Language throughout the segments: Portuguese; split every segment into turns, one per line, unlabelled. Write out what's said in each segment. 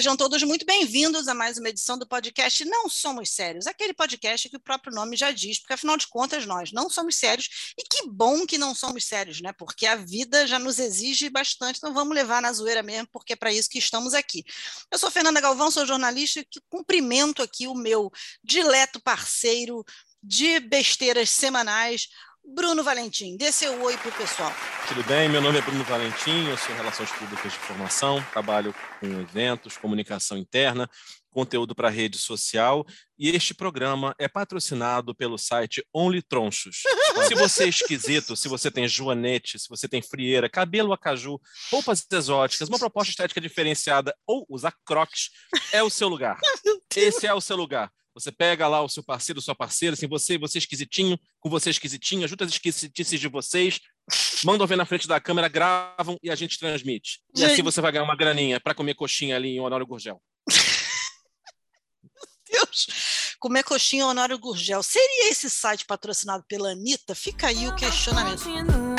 sejam todos muito bem-vindos a mais uma edição do podcast Não Somos Sérios, aquele podcast que o próprio nome já diz, porque afinal de contas nós não somos sérios, e que bom que não somos sérios, né? Porque a vida já nos exige bastante, então vamos levar na zoeira mesmo, porque é para isso que estamos aqui. Eu sou Fernanda Galvão, sou jornalista, que cumprimento aqui o meu dileto parceiro de besteiras semanais, Bruno Valentim, dê seu oi para o pessoal.
Tudo bem? Meu nome é Bruno Valentim, eu sou Relações Públicas de Formação, trabalho com eventos, comunicação interna, conteúdo para rede social e este programa é patrocinado pelo site Only Tronchos. se você é esquisito, se você tem joanete, se você tem frieira, cabelo acaju, roupas exóticas, uma proposta estética diferenciada ou usar crocs, é o seu lugar. Esse é o seu lugar. Você pega lá o seu parceiro, sua parceira, assim, você, você esquisitinho, com você esquisitinho, ajuda as esquisitices de vocês, mandam ver na frente da câmera, gravam e a gente transmite. E assim você vai ganhar uma graninha para comer coxinha ali em Honório Gurgel.
Meu Deus! Comer coxinha em Honório Gurgel. Seria esse site patrocinado pela Anitta? Fica aí o questionamento.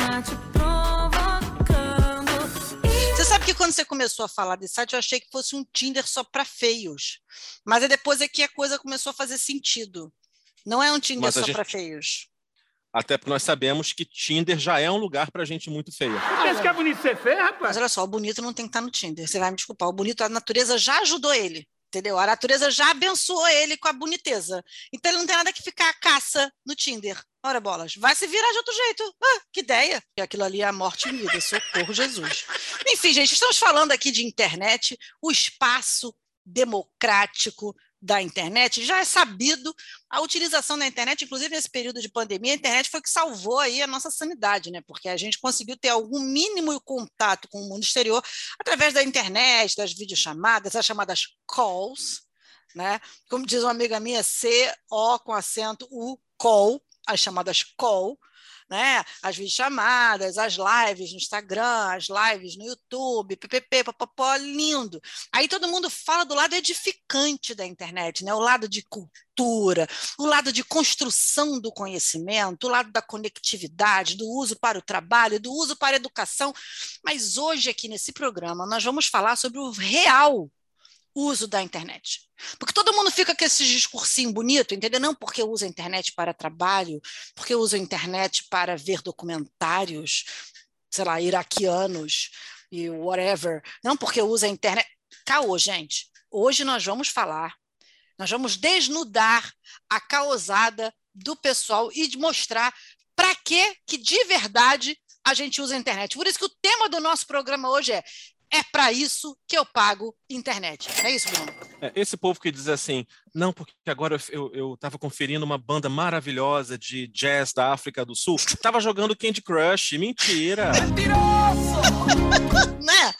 Quando você começou a falar desse site, eu achei que fosse um Tinder só para feios. Mas é depois é que a coisa começou a fazer sentido. Não é um Tinder Mas só gente... para feios.
Até porque nós sabemos que Tinder já é um lugar para gente muito feia.
Você pensa que é bonito ser feio, rapaz?
Mas olha só, o bonito não tem que estar no Tinder. Você vai me desculpar. O bonito, a natureza já ajudou ele. Entendeu? A natureza já abençoou ele com a boniteza. Então ele não tem nada que ficar a caça no Tinder. Ora, bolas, vai se virar de outro jeito. Ah, que ideia. Aquilo ali é a morte em vida, socorro Jesus. Enfim, gente, estamos falando aqui de internet, o espaço democrático da internet. Já é sabido a utilização da internet, inclusive nesse período de pandemia, a internet foi que salvou aí a nossa sanidade, né? Porque a gente conseguiu ter algum mínimo contato com o mundo exterior através da internet, das videochamadas, as chamadas calls, né? Como diz uma amiga minha, C O com acento U call as chamadas call, né? As videochamadas, as lives no Instagram, as lives no YouTube, ppp, papapó, lindo. Aí todo mundo fala do lado edificante da internet, né? O lado de cultura, o lado de construção do conhecimento, o lado da conectividade, do uso para o trabalho, do uso para a educação. Mas hoje aqui nesse programa nós vamos falar sobre o real uso da internet. Porque todo mundo fica com esse discursinho bonito, entendeu? Não porque usa a internet para trabalho, porque usa a internet para ver documentários, sei lá, iraquianos e whatever. Não porque usa a internet. Caô, gente. Hoje nós vamos falar, nós vamos desnudar a causada do pessoal e mostrar para que que de verdade a gente usa a internet. Por isso que o tema do nosso programa hoje é é para isso que eu pago internet. É isso, Bruno?
É, esse povo que diz assim, não, porque agora eu estava conferindo uma banda maravilhosa de jazz da África do Sul, estava jogando Candy Crush. Mentira!
Mentiroso! né?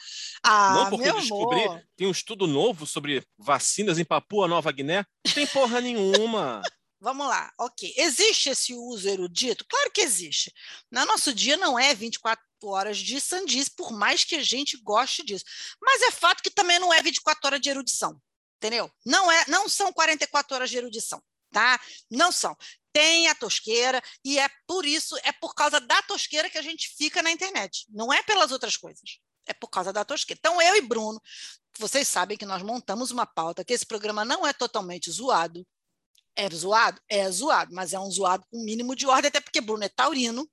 Ah,
não, porque eu descobri, amor. tem um estudo novo sobre vacinas em Papua Nova Guiné. Não tem porra nenhuma.
Vamos lá, ok. Existe esse uso erudito? Claro que existe. No nosso dia não é 24 horas de sandice, por mais que a gente goste disso. Mas é fato que também não é 24 horas de erudição, entendeu? Não é, não são 44 horas de erudição, tá? Não são. Tem a tosqueira e é por isso, é por causa da tosqueira que a gente fica na internet. Não é pelas outras coisas. É por causa da tosqueira. Então eu e Bruno, vocês sabem que nós montamos uma pauta que esse programa não é totalmente zoado. É zoado? É zoado, mas é um zoado com mínimo de ordem, até porque Bruno é taurino,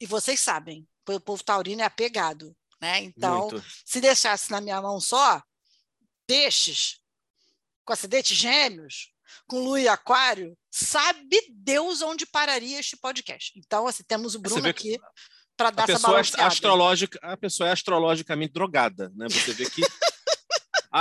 e vocês sabem, o povo taurino é apegado, né? Então, Muito. se deixasse na minha mão só peixes com acidentes gêmeos, com lua e aquário, sabe Deus onde pararia este podcast. Então, assim, temos o Bruno aqui para dar a essa é balanceada.
Astrológica, a pessoa é astrologicamente drogada, né? Você vê que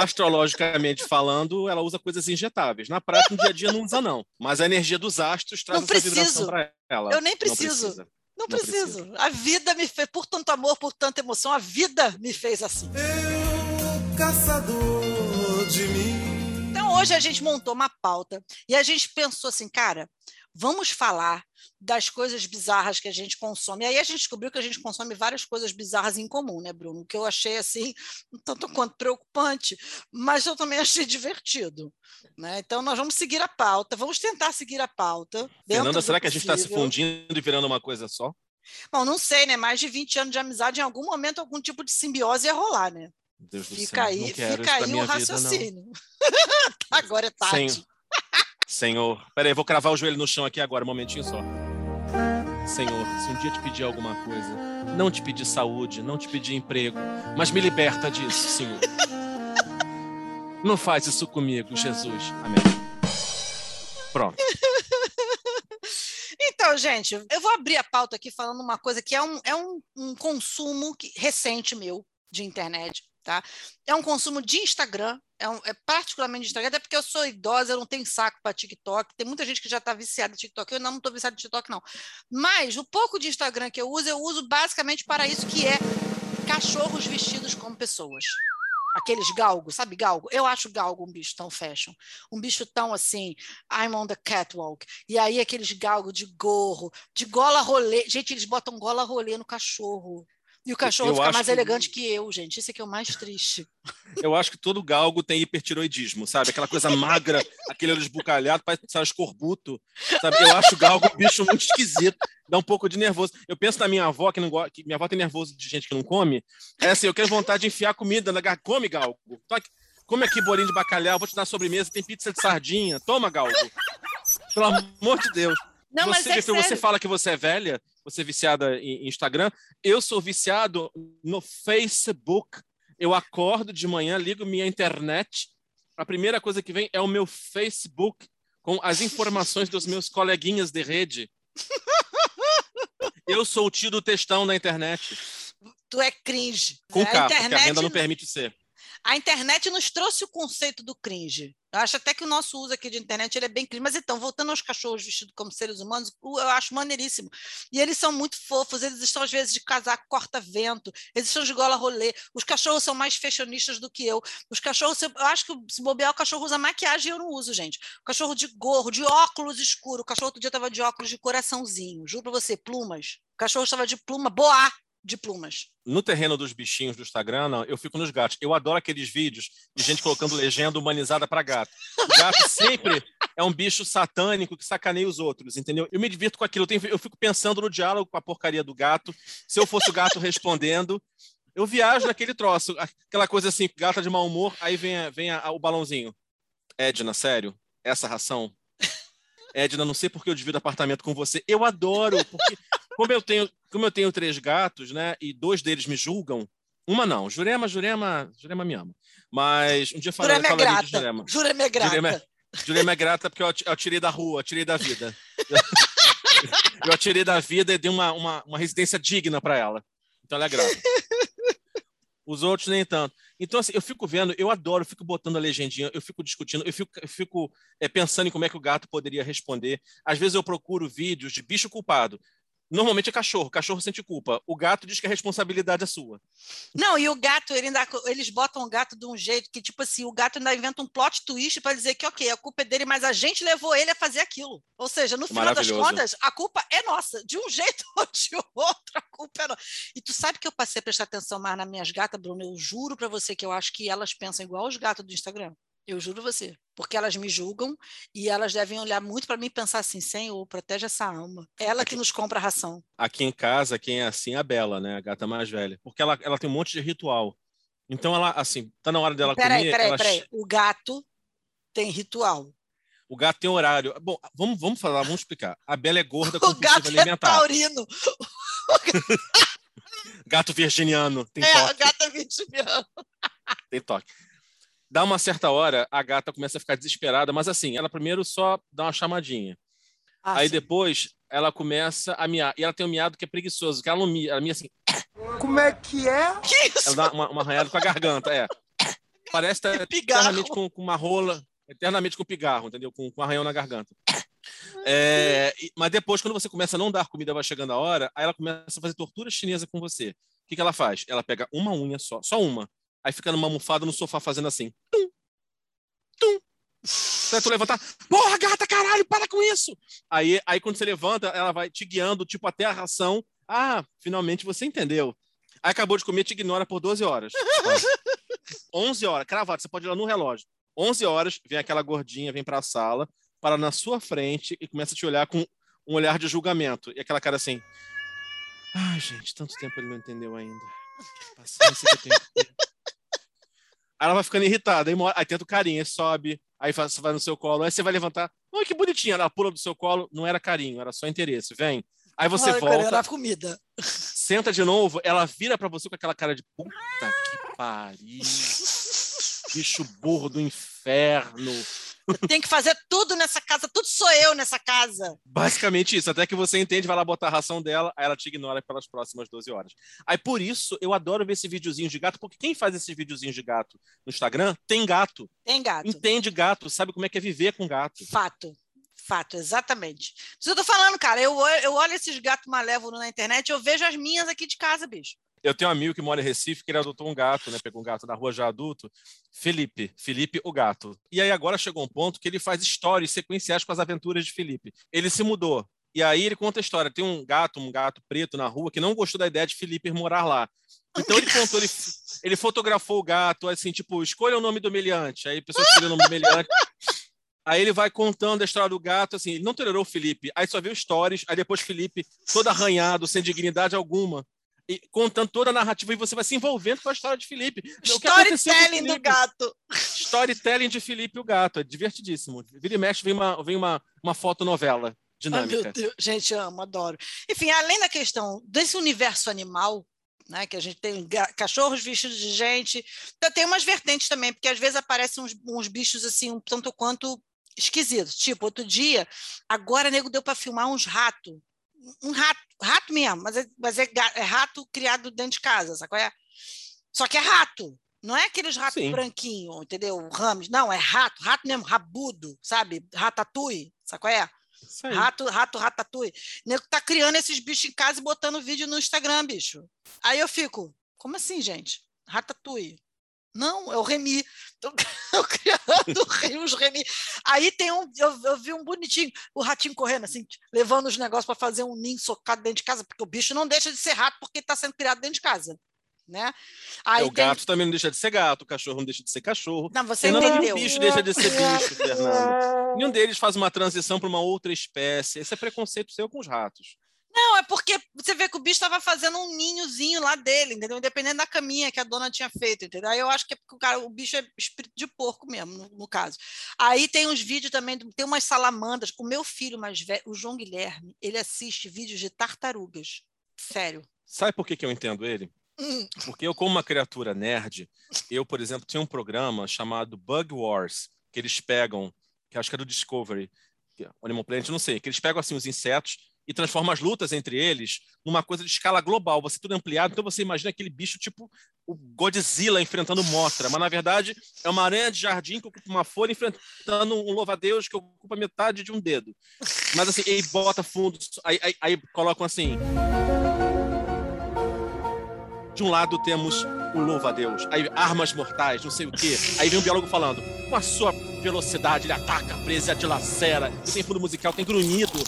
astrologicamente falando, ela usa coisas injetáveis. Na prática, no dia a dia não usa não, mas a energia dos astros traz não essa preciso. vibração para ela.
Eu nem preciso. Não, não preciso. A vida me fez, por tanto amor, por tanta emoção, a vida me fez assim. Eu, caçador de mim. Então hoje a gente montou uma pauta e a gente pensou assim, cara, vamos falar das coisas bizarras que a gente consome. E aí a gente descobriu que a gente consome várias coisas bizarras em comum, né, Bruno? Que eu achei assim, um tanto quanto preocupante, mas eu também achei divertido. Né? Então nós vamos seguir a pauta, vamos tentar seguir a pauta.
Fernanda, será que a gente está se fundindo e virando uma coisa só?
Bom, não sei, né? Mais de 20 anos de amizade, em algum momento, algum tipo de simbiose ia rolar, né?
Deus
Fica
céu.
aí, fica aí o
vida, não.
raciocínio. Agora é tarde.
Senhor, Senhor, peraí, eu vou cravar o joelho no chão aqui agora, um momentinho só. Senhor, se um dia te pedir alguma coisa, não te pedir saúde, não te pedir emprego, mas me liberta disso, Senhor. Não faz isso comigo, Jesus. Amém. Pronto.
Então, gente, eu vou abrir a pauta aqui falando uma coisa que é um, é um, um consumo que- recente meu de internet, tá? É um consumo de Instagram, é, um- é particularmente Instagram, até porque eu sou idosa, eu não tenho saco para TikTok, tem muita gente que já está viciada em TikTok, eu não estou viciada em TikTok, não. Mas o pouco de Instagram que eu uso, eu uso basicamente para isso, que é cachorros vestidos como pessoas. Aqueles galgos, sabe galgo? Eu acho galgo um bicho tão fashion. Um bicho tão assim, I'm on the catwalk. E aí aqueles galgos de gorro, de gola rolê. Gente, eles botam gola rolê no cachorro. E o cachorro
eu
fica mais
que-
elegante que eu, gente. Isso é que é o mais triste.
Eu acho que todo galgo tem hipertiroidismo, sabe? Aquela coisa magra, aquele olho esbucalhado, parece sabe, escorbuto, sabe? Eu acho o galgo um bicho muito esquisito, dá um pouco de nervoso. Eu penso na minha avó, que não gosta, que minha avó tem nervoso de gente que não come. É assim, eu quero vontade de enfiar comida na garganta. Come, galgo. Toque- Come aqui bolinho de bacalhau, vou te dar sobremesa, tem pizza de sardinha. Toma, galgo. Pelo amor de Deus.
Não, mas
você,
é
você
sério.
fala que você é velha, você é viciada em Instagram. Eu sou viciado no Facebook. Eu acordo de manhã, ligo minha internet. A primeira coisa que vem é o meu Facebook com as informações dos meus coleguinhas de rede. Eu sou o tio do textão na internet.
Tu é cringe.
Com
a
K, porque a
internet,
renda não permite ser.
A internet nos trouxe o conceito do cringe. Eu acho até que o nosso uso aqui de internet ele é bem cringe. Mas então, voltando aos cachorros vestidos como seres humanos, eu acho maneiríssimo. E eles são muito fofos, eles estão às vezes de casaco corta-vento, eles estão de gola rolê. Os cachorros são mais fashionistas do que eu. Os cachorros, eu acho que se bobear, o cachorro usa maquiagem e eu não uso, gente. O cachorro de gorro, de óculos escuro. O cachorro outro dia estava de óculos de coraçãozinho. Juro pra você, plumas. O cachorro estava de pluma, boa de plumas.
No terreno dos bichinhos do Instagram, não, eu fico nos gatos. Eu adoro aqueles vídeos de gente colocando legenda humanizada para gato. O gato sempre é um bicho satânico que sacaneia os outros, entendeu? Eu me divirto com aquilo. Eu, tenho- eu fico pensando no diálogo com a porcaria do gato. Se eu fosse o gato respondendo, eu viajo naquele troço. Aquela coisa assim, gata de mau humor, aí vem, a- vem a- o balãozinho. Edna, sério? Essa ração? Edna, não sei porque eu divido apartamento com você. Eu adoro, porque como eu tenho, como eu tenho três gatos, né, e dois deles me julgam, uma não, Jurema, Jurema, Jurema me ama. Mas um dia fala,
Jurema é
falaria de
grata.
Jurema.
Jurema é grata.
Jurema, Jurema é grata porque eu tirei da rua, eu tirei da vida. Eu atirei da vida e dei uma, uma, uma residência digna para ela. Então ela é grata. Os outros nem tanto. Então, assim, eu fico vendo, eu adoro, eu fico botando a legendinha, eu fico discutindo, eu fico, eu fico é, pensando em como é que o gato poderia responder. Às vezes eu procuro vídeos de bicho culpado. Normalmente é cachorro, cachorro sente culpa. O gato diz que a responsabilidade é sua.
Não, e o gato, ele ainda- eles botam o gato de um jeito que, tipo assim, o gato ainda inventa um plot twist para dizer que, ok, a culpa é dele, mas a gente levou ele a fazer aquilo. Ou seja, no final das contas, a culpa é nossa. De um jeito ou de outro, a culpa é nossa. E tu sabe que eu passei a prestar atenção mais nas minhas gatas, Bruno? Eu juro para você que eu acho que elas pensam igual os gatos do Instagram. Eu juro você. Porque elas me julgam e elas devem olhar muito para mim e pensar assim: Senhor, protege essa alma. Ela que nos compra a ração.
Aqui em casa, quem é assim é a Bela, né? A gata mais velha. Porque ela, ela tem um monte de ritual. Então ela, assim, tá na hora dela
Peraí,
comer.
peraí,
ela
peraí. O gato tem ritual.
O gato tem horário. Bom, vamos, vamos falar, vamos explicar. A Bela é gorda
O
compulsiva
gato é
alimentar.
taurino.
Gato virginiano, tem
É,
toque.
gato é vitimiano.
Tem toque. Dá uma certa hora, a gata começa a ficar desesperada, mas assim, ela primeiro só dá uma chamadinha.
Ah,
Aí
sim.
depois ela começa a miar. E ela tem um miado que é preguiçoso, que ela não mia, ela mia assim,
Como é que é?
Que isso?
ela dá uma, uma arranhada com a garganta, é. Parece estar
pigarro.
eternamente com, com uma rola, eternamente com pigarro, entendeu? Com, com um arranhão na garganta. É, mas depois, quando você começa a não dar comida, vai chegando a hora, aí ela começa a fazer tortura chinesa com você. O que, que ela faz? Ela pega uma unha só, só uma, aí fica numa almofada no sofá fazendo assim. Tum, tum. Até tu levantar, porra, gata, caralho, para com isso! Aí, aí quando você levanta, ela vai te guiando, tipo, até a ração. Ah, finalmente você entendeu. Aí acabou de comer, te ignora por 12 horas. Ó. 11 horas, cravado, você pode ir lá no relógio. 11 horas, vem aquela gordinha, vem pra sala, para na sua frente e começa a te olhar com um olhar de julgamento. E aquela cara assim. Ai, gente, tanto tempo ele não entendeu ainda. Que paciência que eu tenho. Aí ela vai ficando irritada, aí, aí tenta o carinho, aí sobe, aí você vai no seu colo, aí você vai levantar. Oi, que bonitinha. Ela pula do seu colo, não era carinho, era só interesse. Vem. Aí você
Olha,
volta.
Era comida.
Senta de novo, ela vira para você com aquela cara de puta que pariu. Bicho burro do inferno.
Tem que fazer tudo nessa casa, tudo sou eu nessa casa.
Basicamente isso, até que você entende, vai lá botar a ração dela, aí ela te ignora pelas próximas 12 horas. Aí por isso eu adoro ver esse videozinho de gato, porque quem faz esses videozinhos de gato no Instagram tem gato.
Tem gato.
Entende gato, sabe como é que é viver com gato.
Fato. Fato, exatamente. Isso eu tô falando, cara. Eu, eu olho esses gatos malévolos na internet, eu vejo as minhas aqui de casa, bicho.
Eu tenho um amigo que mora em Recife que ele adotou um gato, né? Pegou um gato na rua já adulto. Felipe, Felipe o gato. E aí agora chegou um ponto que ele faz histórias sequenciais com as aventuras de Felipe. Ele se mudou. E aí ele conta a história. Tem um gato, um gato preto na rua que não gostou da ideia de Felipe morar lá. Então ele contou, ele, ele fotografou o gato, assim, tipo, escolha o nome do meliante. Aí a pessoa escolheu o nome do meliante. Aí ele vai contando a história do gato, assim, ele não tolerou o Felipe. Aí só viu stories, aí depois Felipe todo arranhado, sem dignidade alguma e contando toda a narrativa e você vai se envolvendo com a história de Felipe.
Storytelling do gato.
Storytelling de Felipe o gato, é divertidíssimo. Vira e mexe, vem uma, vem uma, uma fotonovela dinâmica. Meu Deus.
Gente, amo, adoro. Enfim, além da questão desse universo animal, né, que a gente tem cachorros vestidos de gente, então tem umas vertentes também, porque às vezes aparecem uns, uns bichos assim, um tanto quanto esquisitos. Tipo, outro dia, agora nego deu para filmar uns ratos um rato, rato mesmo, mas, é, mas é, é, rato criado dentro de casa, sabe qual é? Só que é rato, não é aqueles ratos branquinhos, entendeu? Rames, não, é rato, rato mesmo, rabudo, sabe? Ratatouille, sabe qual é? Rato, rato, ratatouille. O nego tá criando esses bichos em casa e botando vídeo no Instagram, bicho. Aí eu fico, como assim, gente? Ratatouille. Não, é o Remy. Estou criando os Remy. Aí tem um, eu, eu, vi um bonitinho, o ratinho correndo assim, levando os negócios para fazer um ninho socado dentro de casa, porque o bicho não deixa de ser rato porque está sendo criado dentro de casa. Né?
Aí é, o tem... gato também não deixa de ser gato, o cachorro não deixa de ser cachorro.
Não, você entendeu.
O bicho deixa de ser bicho, Fernando. Nenhum deles faz uma transição para uma outra espécie. Esse é preconceito seu com os ratos.
Não, é porque você vê que o bicho estava fazendo um ninhozinho lá dele, entendeu? Independente da caminha que a dona tinha feito, entendeu? Aí eu acho que é porque o, cara, o bicho é espírito de porco mesmo, no, no, caso. Aí tem uns vídeos também, tem umas salamandras. O meu filho mais velho, o João Guilherme, ele assiste vídeos de tartarugas. Sério.
Sabe por que, que eu entendo ele? Hum. Porque eu, como uma criatura nerd, eu, por exemplo, tinha um programa chamado Bug Wars, que eles pegam, que acho que era do Discovery, é Animal Planet, não sei, que eles pegam assim os insetos e transforma as lutas entre eles numa coisa de escala global. Você tudo ampliado, então você imagina aquele bicho tipo o Godzilla enfrentando Mothra, mas na verdade é uma aranha de jardim que ocupa uma folha enfrentando um louva-a-Deus que ocupa metade de um dedo. Mas assim, aí bota fundo, aí, aí, aí colocam assim. De um lado temos o louva-a-Deus, aí armas mortais, não sei o quê. Aí vem um biólogo falando, com a sua velocidade ele ataca, presa, dilacera, tem fundo musical, tem grunhido,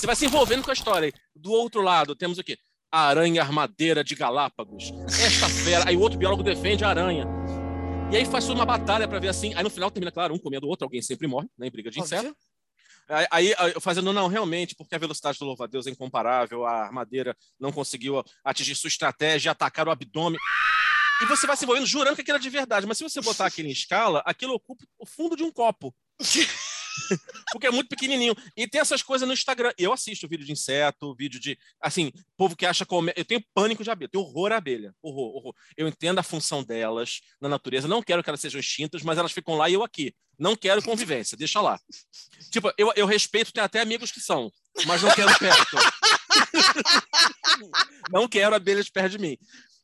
você vai se envolvendo com a história. Do outro lado, temos o quê? A aranha armadeira de Galápagos. Esta fera. Aí o outro biólogo defende a aranha. E aí faz uma batalha para ver assim. Aí no final termina, claro, um comendo o outro, alguém sempre morre, né, em briga de inseto. Aí, fazendo, não, realmente, porque a velocidade do louva-a-Deus é incomparável, a armadeira não conseguiu atingir sua estratégia, atacar o abdômen. E você vai se envolvendo jurando que aquilo é de verdade. Mas se você botar aquilo em escala, aquilo ocupa o fundo de um copo. Porque é muito pequenininho. E tem essas coisas no Instagram. Eu assisto vídeo de inseto, vídeo de. Assim, povo que acha. Come... Eu tenho pânico de abelha, tenho horror à abelha. Horror, horror. Eu entendo a função delas na natureza. Não quero que elas sejam extintas, mas elas ficam lá e eu aqui. Não quero convivência, deixa lá. Tipo, eu, eu respeito, tenho até amigos que são, mas não quero perto. não quero abelhas perto de mim.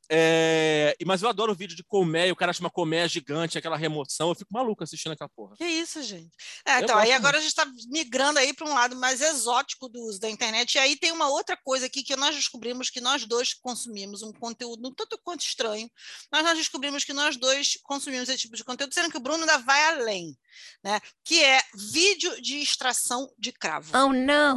É, mas eu adoro o vídeo de colmeia, o cara chama colmeia gigante, aquela remoção. Eu fico maluco assistindo aquela porra.
Que isso, gente. É, então, aí agora a gente está migrando aí para um lado mais exótico do uso da internet. E aí tem uma outra coisa aqui que nós descobrimos que nós dois consumimos um conteúdo um tanto quanto estranho, mas nós descobrimos que nós dois consumimos esse tipo de conteúdo, sendo que o Bruno ainda vai além, né? Que é vídeo de extração de cravo.
Oh, não!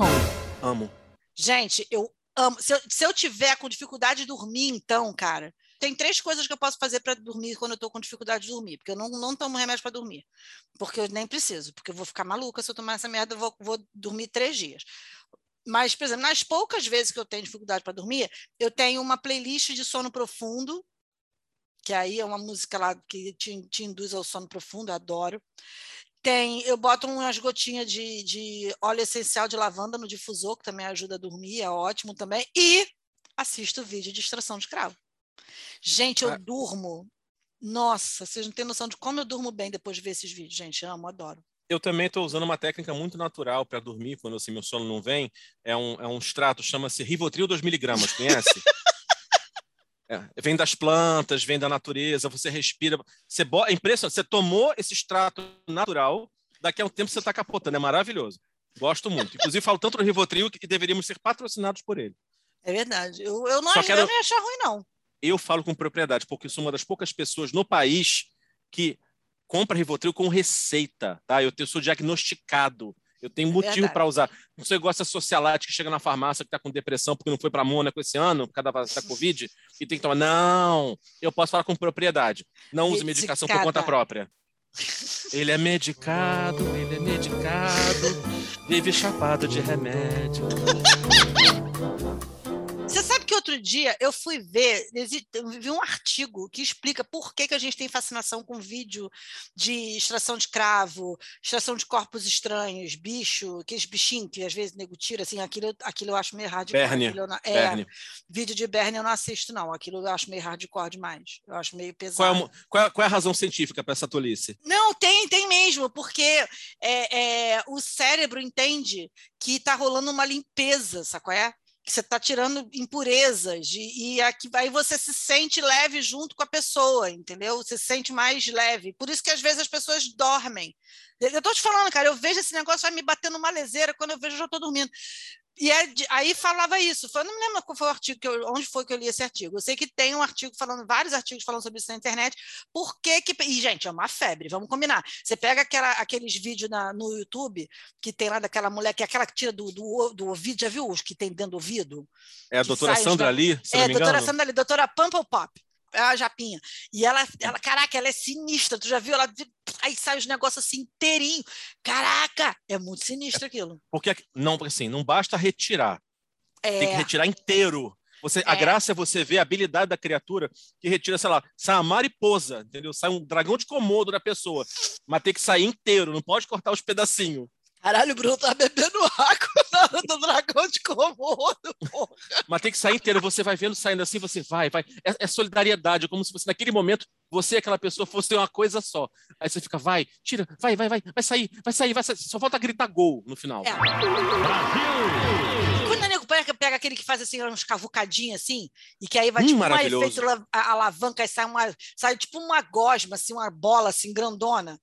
Amo.
Gente, eu amo. Se eu, se eu tiver com dificuldade de dormir, então, cara, tem três coisas que eu posso fazer para dormir quando eu estou com dificuldade de dormir. Porque eu não, não tomo remédio para dormir. Porque eu nem preciso. Porque eu vou ficar maluca se eu tomar essa merda, eu vou, vou dormir três dias. Mas, por exemplo, nas poucas vezes que eu tenho dificuldade para dormir, eu tenho uma playlist de sono profundo que aí é uma música lá que te, te induz ao sono profundo, adoro. Tem, eu boto umas gotinhas de, de óleo essencial de lavanda no difusor, que também ajuda a dormir, é ótimo também. E assisto vídeo de extração de cravo. Gente, eu ah. durmo. Nossa, vocês não têm noção de como eu durmo bem depois de ver esses vídeos, gente. Amo, adoro.
Eu também estou usando uma técnica muito natural para dormir quando assim, meu sono não vem. É um, é um extrato, chama-se Rivotril 2mg, conhece? É, vem das plantas, vem da natureza, você respira. Você é impressionante. Você tomou esse extrato natural, daqui a um tempo você está capotando. É maravilhoso. Gosto muito. Inclusive, falo tanto no Rivotril que deveríamos ser patrocinados por ele.
É verdade. Eu, eu não, quero... eu não ia achar ruim, não.
Eu falo com propriedade, porque sou uma das poucas pessoas no país que compra Rivotril com receita, tá? Eu, eu sou diagnosticado. Eu tenho motivo para usar. Você gosta de socialite que chega na farmácia que está com depressão porque não foi para Mônaco esse ano, por causa da, da Covid, e tem que tomar. Não! Eu posso falar com propriedade. Não use medicação por conta própria. Ele é medicado, ele é medicado, vive chapado de remédio.
Outro dia eu fui ver, vi um artigo que explica por que, que a gente tem fascinação com vídeo de extração de cravo, extração de corpos estranhos, bicho, aqueles bichinhos que às vezes nego tira, assim, aquilo, aquilo eu acho meio hardcore.
Berne.
Não, é, Berne. vídeo de Berne eu não assisto, não. Aquilo eu acho meio hardcore demais. Eu acho meio pesado.
Qual é, qual é, qual é a razão científica para essa tolice?
Não, tem, tem mesmo, porque é, é, o cérebro entende que está rolando uma limpeza, sabe qual é? Que você está tirando impurezas e, e aqui, aí você se sente leve junto com a pessoa, entendeu? Você se sente mais leve. Por isso que às vezes as pessoas dormem. Eu estou te falando, cara, eu vejo esse negócio vai me batendo uma leseira, quando eu vejo eu já estou dormindo. E é aí falava isso. Foi, não me lembro qual foi o artigo que eu, onde foi que eu li esse artigo. Eu sei que tem um artigo falando, vários artigos falando sobre isso na internet. Por que que. E, gente, é uma febre, vamos combinar. Você pega aquela, aqueles vídeos na, no YouTube que tem lá daquela mulher, que é aquela que tira do, do, do ouvido, já viu os que tem dentro do ouvido?
É a doutora Sandra ali?
É, a doutora Sandra ali, doutora Pumple Pop a Japinha. E ela, ela, caraca, ela é sinistra. Tu já viu? Ela aí sai os negócios assim inteirinho. Caraca, é muito sinistro aquilo.
Porque não, assim, não basta retirar. É... Tem que retirar inteiro. Você, é. A graça é você ver a habilidade da criatura que retira, sei lá, sai uma mariposa, entendeu? Sai um dragão de comodo da pessoa. Mas tem que sair inteiro, não pode cortar os pedacinhos.
Caralho, o Bruno tá bebendo água do dragão de Komodo, porra.
Mas tem que sair inteiro, você vai vendo saindo assim, você vai, vai. É, é solidariedade, é como se você, naquele momento, você e aquela pessoa fossem uma coisa só. Aí você fica, vai, tira, vai, vai, vai, vai sair, vai sair, vai sair. Só falta gritar gol no final. É.
Brasil! Quando o nego pega, pega aquele que faz assim, uns cavucadinhos assim, e que aí vai hum, tipo um efeito alavanca e sai, uma, sai tipo uma gosma, assim, uma bola assim, grandona.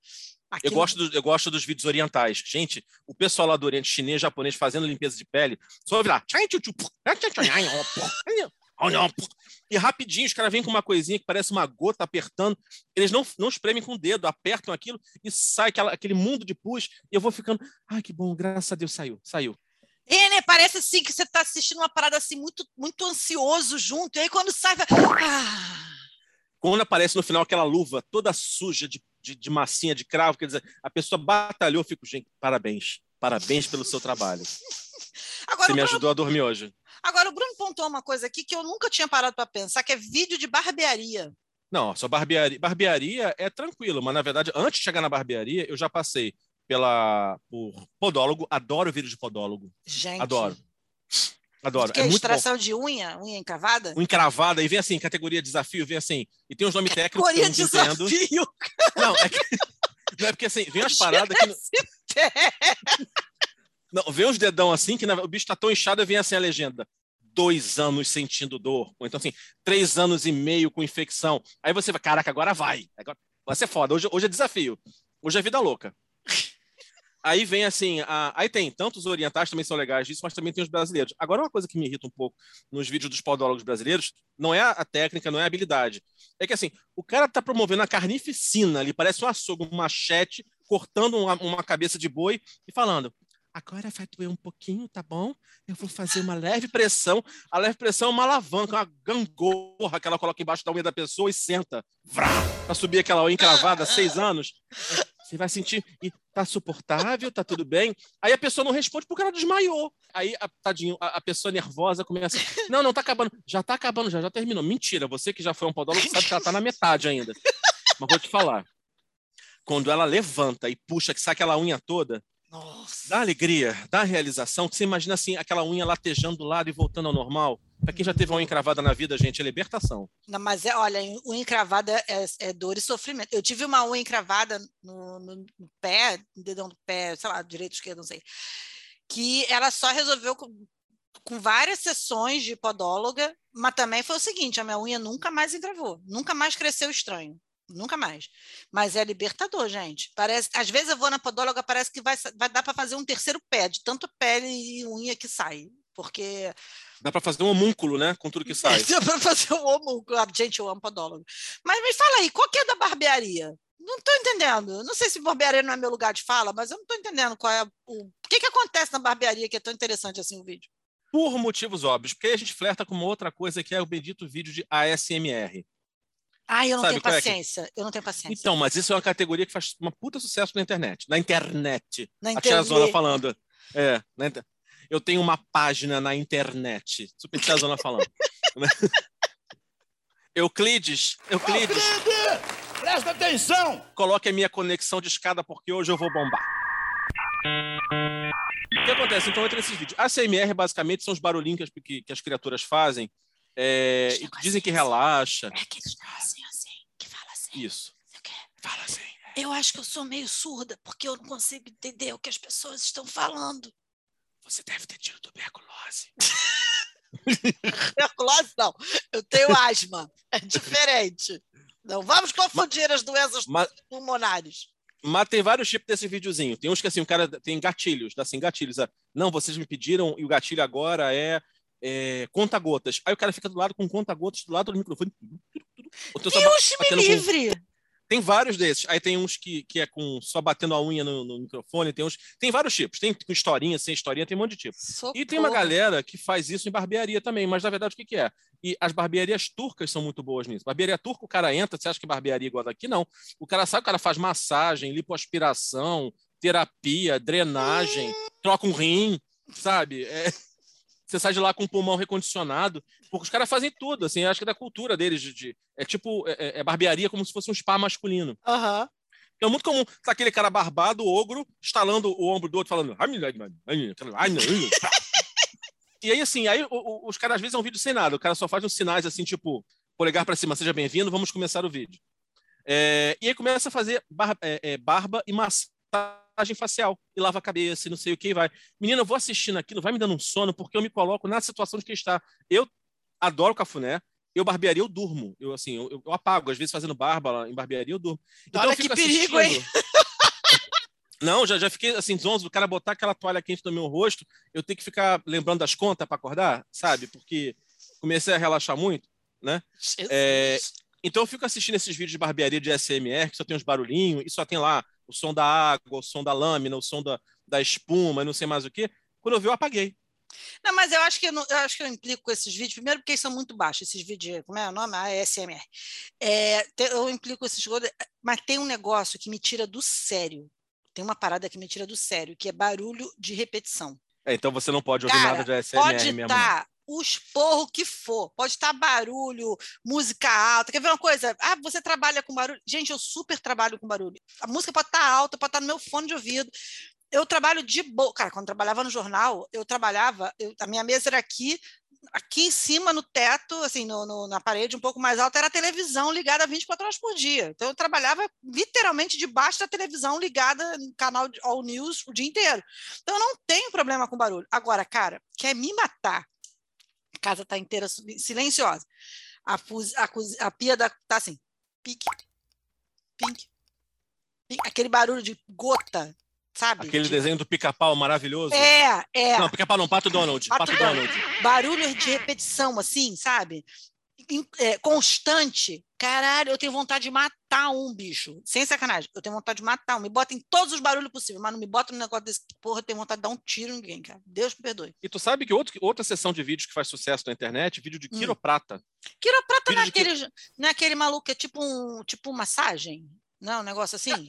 Eu, gosto do, eu gosto dos vídeos orientais. Gente, o pessoal lá do Oriente Chinês, japonês, fazendo limpeza de pele, só lá. E rapidinho, os caras vêm com uma coisinha que parece uma gota apertando. Eles não, não espremem com o dedo, apertam aquilo e sai aquela, aquele mundo de pus. E eu vou ficando, ai, que bom, graças a Deus saiu, saiu.
É, né? Parece assim que você está assistindo uma parada assim muito, muito ansioso junto. E aí quando sai, vai... ah.
Quando aparece no final aquela luva toda suja de de, de massinha de cravo, quer dizer, a pessoa batalhou, fico, gente, parabéns, parabéns pelo seu trabalho. Agora, Você me Bruno, ajudou a dormir hoje.
Agora, o Bruno pontuou uma coisa aqui que eu nunca tinha parado para pensar, que é vídeo de barbearia.
Não, só barbearia, barbearia é tranquilo, mas na verdade, antes de chegar na barbearia, eu já passei pela por podólogo, adoro vídeo de podólogo.
Gente.
Adoro. Adoro.
Que
é,
é extração bom. de unha, unha encravada?
Unha encravada, e vem assim, categoria desafio, vem assim, e tem uns nomes técnicos
categoria que eu não desafio. entendo.
Não, é que, não, é porque assim, vem as paradas que... Não, vem uns dedão assim, que o bicho tá tão inchado, vem assim a legenda. Dois anos sentindo dor. Ou então assim, três anos e meio com infecção. Aí você vai, caraca, agora vai. Agora vai ser foda. Hoje, hoje é desafio. Hoje é vida louca. Aí vem assim, a... aí tem tantos orientais também são legais disso, mas também tem os brasileiros. Agora, uma coisa que me irrita um pouco nos vídeos dos podólogos brasileiros não é a técnica, não é a habilidade. É que assim, o cara tá promovendo a carnificina ali, parece um açougue, um machete, cortando uma, uma cabeça de boi e falando: agora vai doer um pouquinho, tá bom? Eu vou fazer uma leve pressão. A leve pressão é uma alavanca, uma gangorra que ela coloca embaixo da unha da pessoa e senta. Vrá, pra subir aquela unha encravada, seis anos. Você vai sentir e tá suportável, tá tudo bem. Aí a pessoa não responde porque ela desmaiou. Aí, a, tadinho, a, a pessoa nervosa começa. Não, não, tá acabando. Já tá acabando, já, já terminou. Mentira, você que já foi um podólogo sabe que ela tá na metade ainda. Mas vou te falar. Quando ela levanta e puxa, que sai aquela unha toda,
Nossa.
dá alegria, dá realização, que você imagina assim, aquela unha latejando do lado e voltando ao normal. Pra quem já teve uma encravada na vida, gente, é libertação.
Não, mas é, olha, unha encravada é, é dor e sofrimento. Eu tive uma unha encravada no, no, no pé, no dedão do pé, sei lá, direito, esquerdo, não sei, que ela só resolveu com, com várias sessões de podóloga, mas também foi o seguinte, a minha unha nunca mais encravou, nunca mais cresceu estranho. Nunca mais. Mas é libertador, gente. Parece, às vezes eu vou na podóloga, parece que vai, vai dar para fazer um terceiro pé, de tanto pele e unha que sai. Porque
Dá pra fazer um homúnculo, né? Com tudo que sai.
Dá para fazer um homúnculo. Ah, Gente, eu amo podólogo. Mas me fala aí, qual que é da barbearia? Não estou entendendo. Não sei se barbearia não é meu lugar de fala, mas eu não estou entendendo qual é o. O que, que acontece na barbearia que é tão interessante assim o vídeo?
Por motivos óbvios. Porque aí a gente flerta com uma outra coisa que é o bendito vídeo de ASMR.
Ai, eu não
Sabe
tenho
qual é que-
paciência. Eu não tenho paciência.
Então, mas isso é uma categoria que faz uma puta sucesso na internet. Na internet.
Na
A tia Zona
internet.
falando. É, na inter- eu tenho uma página na internet. Super tia Zona falando. Né? Euclides, Euclides,
Presta atenção!
coloque a minha conexão de escada porque hoje eu vou bombar. O que acontece? Então, entra nesses vídeos. A CMR, basicamente, são os barulhinhos que as, que- que as criaturas fazem. é, e dizem que relaxa.
É aqueles assim, assim, que fala assim.
Isso. Fala assim.
Eu acho que eu sou meio surda, porque eu não consigo entender o que as pessoas estão falando.
Você deve ter tido tuberculose.
Tuberculose, não. Eu tenho asma. É diferente. Não vamos confundir as doenças
Mas,
pulmonares.
mas tem vários tipos desse videozinho. Tem uns que assim, o cara tem gatilhos, dá assim, gatilhos. ah, Não, vocês me pediram e o gatilho agora é, é conta-gotas. Aí o cara fica do lado com conta-gotas do lado do microfone.
Deus me
batendo com-
livre!
Tem vários desses. Aí tem uns que, que é com só batendo a unha no, no microfone. Tem uns. Tem vários tipos. Tem com historinha, sem historinha, tem um monte de tipo. E tem uma
Socorro.
galera que faz isso em barbearia também, mas na verdade o que, que é? E as barbearias turcas são muito boas nisso. Barbearia turca, o cara entra, você acha que barbearia igual daqui? Não. O cara sabe, o cara faz massagem, lipoaspiração, terapia, drenagem, troca um rim, sabe? É, Você sai de lá com o pulmão recondicionado, porque os caras fazem tudo, assim, acho que é da cultura deles. De, de- é tipo, é, é barbearia como se fosse um spa masculino.
Aham.
É muito comum tá aquele cara barbado, ogro, estalando o ombro do outro, falando. E aí, assim, aí o- o- os caras às vezes é um vídeo sem nada, o cara só faz uns sinais assim, tipo, polegar para cima, seja bem-vindo, vamos começar o vídeo. É, e aí começa a fazer bar- é, é, barba e massagem facial, e lava a cabeça, e não sei o que, vai. Menina, eu vou assistindo aquilo, vai me dando um sono, porque eu me coloco na situação de que está. Eu adoro cafuné, eu barbearia, eu durmo. Eu, assim, eu, eu apago, às vezes fazendo barba lá em barbearia, eu durmo. Então
Olha
eu
que perigo, hein?
assistindo. Não, já, já fiquei assim, zonzo do cara botar aquela toalha quente no meu rosto, eu tenho que ficar lembrando das contas para acordar, sabe? Porque comecei a relaxar muito, né? É, Então eu fico assistindo esses vídeos de barbearia de SMR, que só tem uns barulhinhos, e só tem lá o som da água, o som da lâmina, o som da, da espuma, e não sei mais o quê. Quando eu vi, eu apaguei.
Não, mas eu acho que eu, não- eu acho que eu implico com esses vídeos, primeiro porque eles são muito baixos, esses vídeos, como é o nome? ASMR. É, eu implico com esses mas tem um negócio que me tira do sério. Tem uma parada que me tira do sério, que é barulho de repetição.
É, então você não pode ouvir
Cara,
nada de SMR
Pode
mesmo. não.
O esporro que for, pode estar barulho, música alta. Quer ver uma coisa? Ah, você trabalha com barulho. Gente, eu super trabalho com barulho. A música pode estar alta, pode estar no meu fone de ouvido. Eu trabalho de boa. Cara, quando eu trabalhava no jornal, eu trabalhava, eu- a minha mesa era aqui, aqui em cima, no teto, assim, no- no- na parede, um pouco mais alta, era a televisão ligada 24 horas por dia. Então, eu trabalhava literalmente debaixo da televisão ligada no canal All News o dia inteiro. Então, eu não tenho problema com barulho. Agora, cara, quer me matar? A casa está inteira silenciosa. A, fuz- a, a pia da, tá assim, pique, pique, pique, aquele barulho de gota, sabe?
Aquele
De-
desenho do pica-pau maravilhoso.
É, é.
Não, pica-pau não, Pato Donald.
Pato
Pato,
Donald.
Donald.
barulho de repetição, assim, sabe? É, constante. Caralho, eu tenho vontade de matar um bicho. Sem sacanagem. Eu tenho vontade de matar um. Me bota em todos os barulhos possíveis, mas não me bota num negócio desse. Porra, eu tenho vontade de dar um tiro em ninguém, cara. Deus me perdoe.
E tu sabe que outro, outra sessão de vídeos que faz sucesso na internet, vídeo de
Hum.
quiroprata.
Quiroprata
Vídeo de
naquele, naquele maluco, é tipo um tipo massagem? Não, um negócio assim?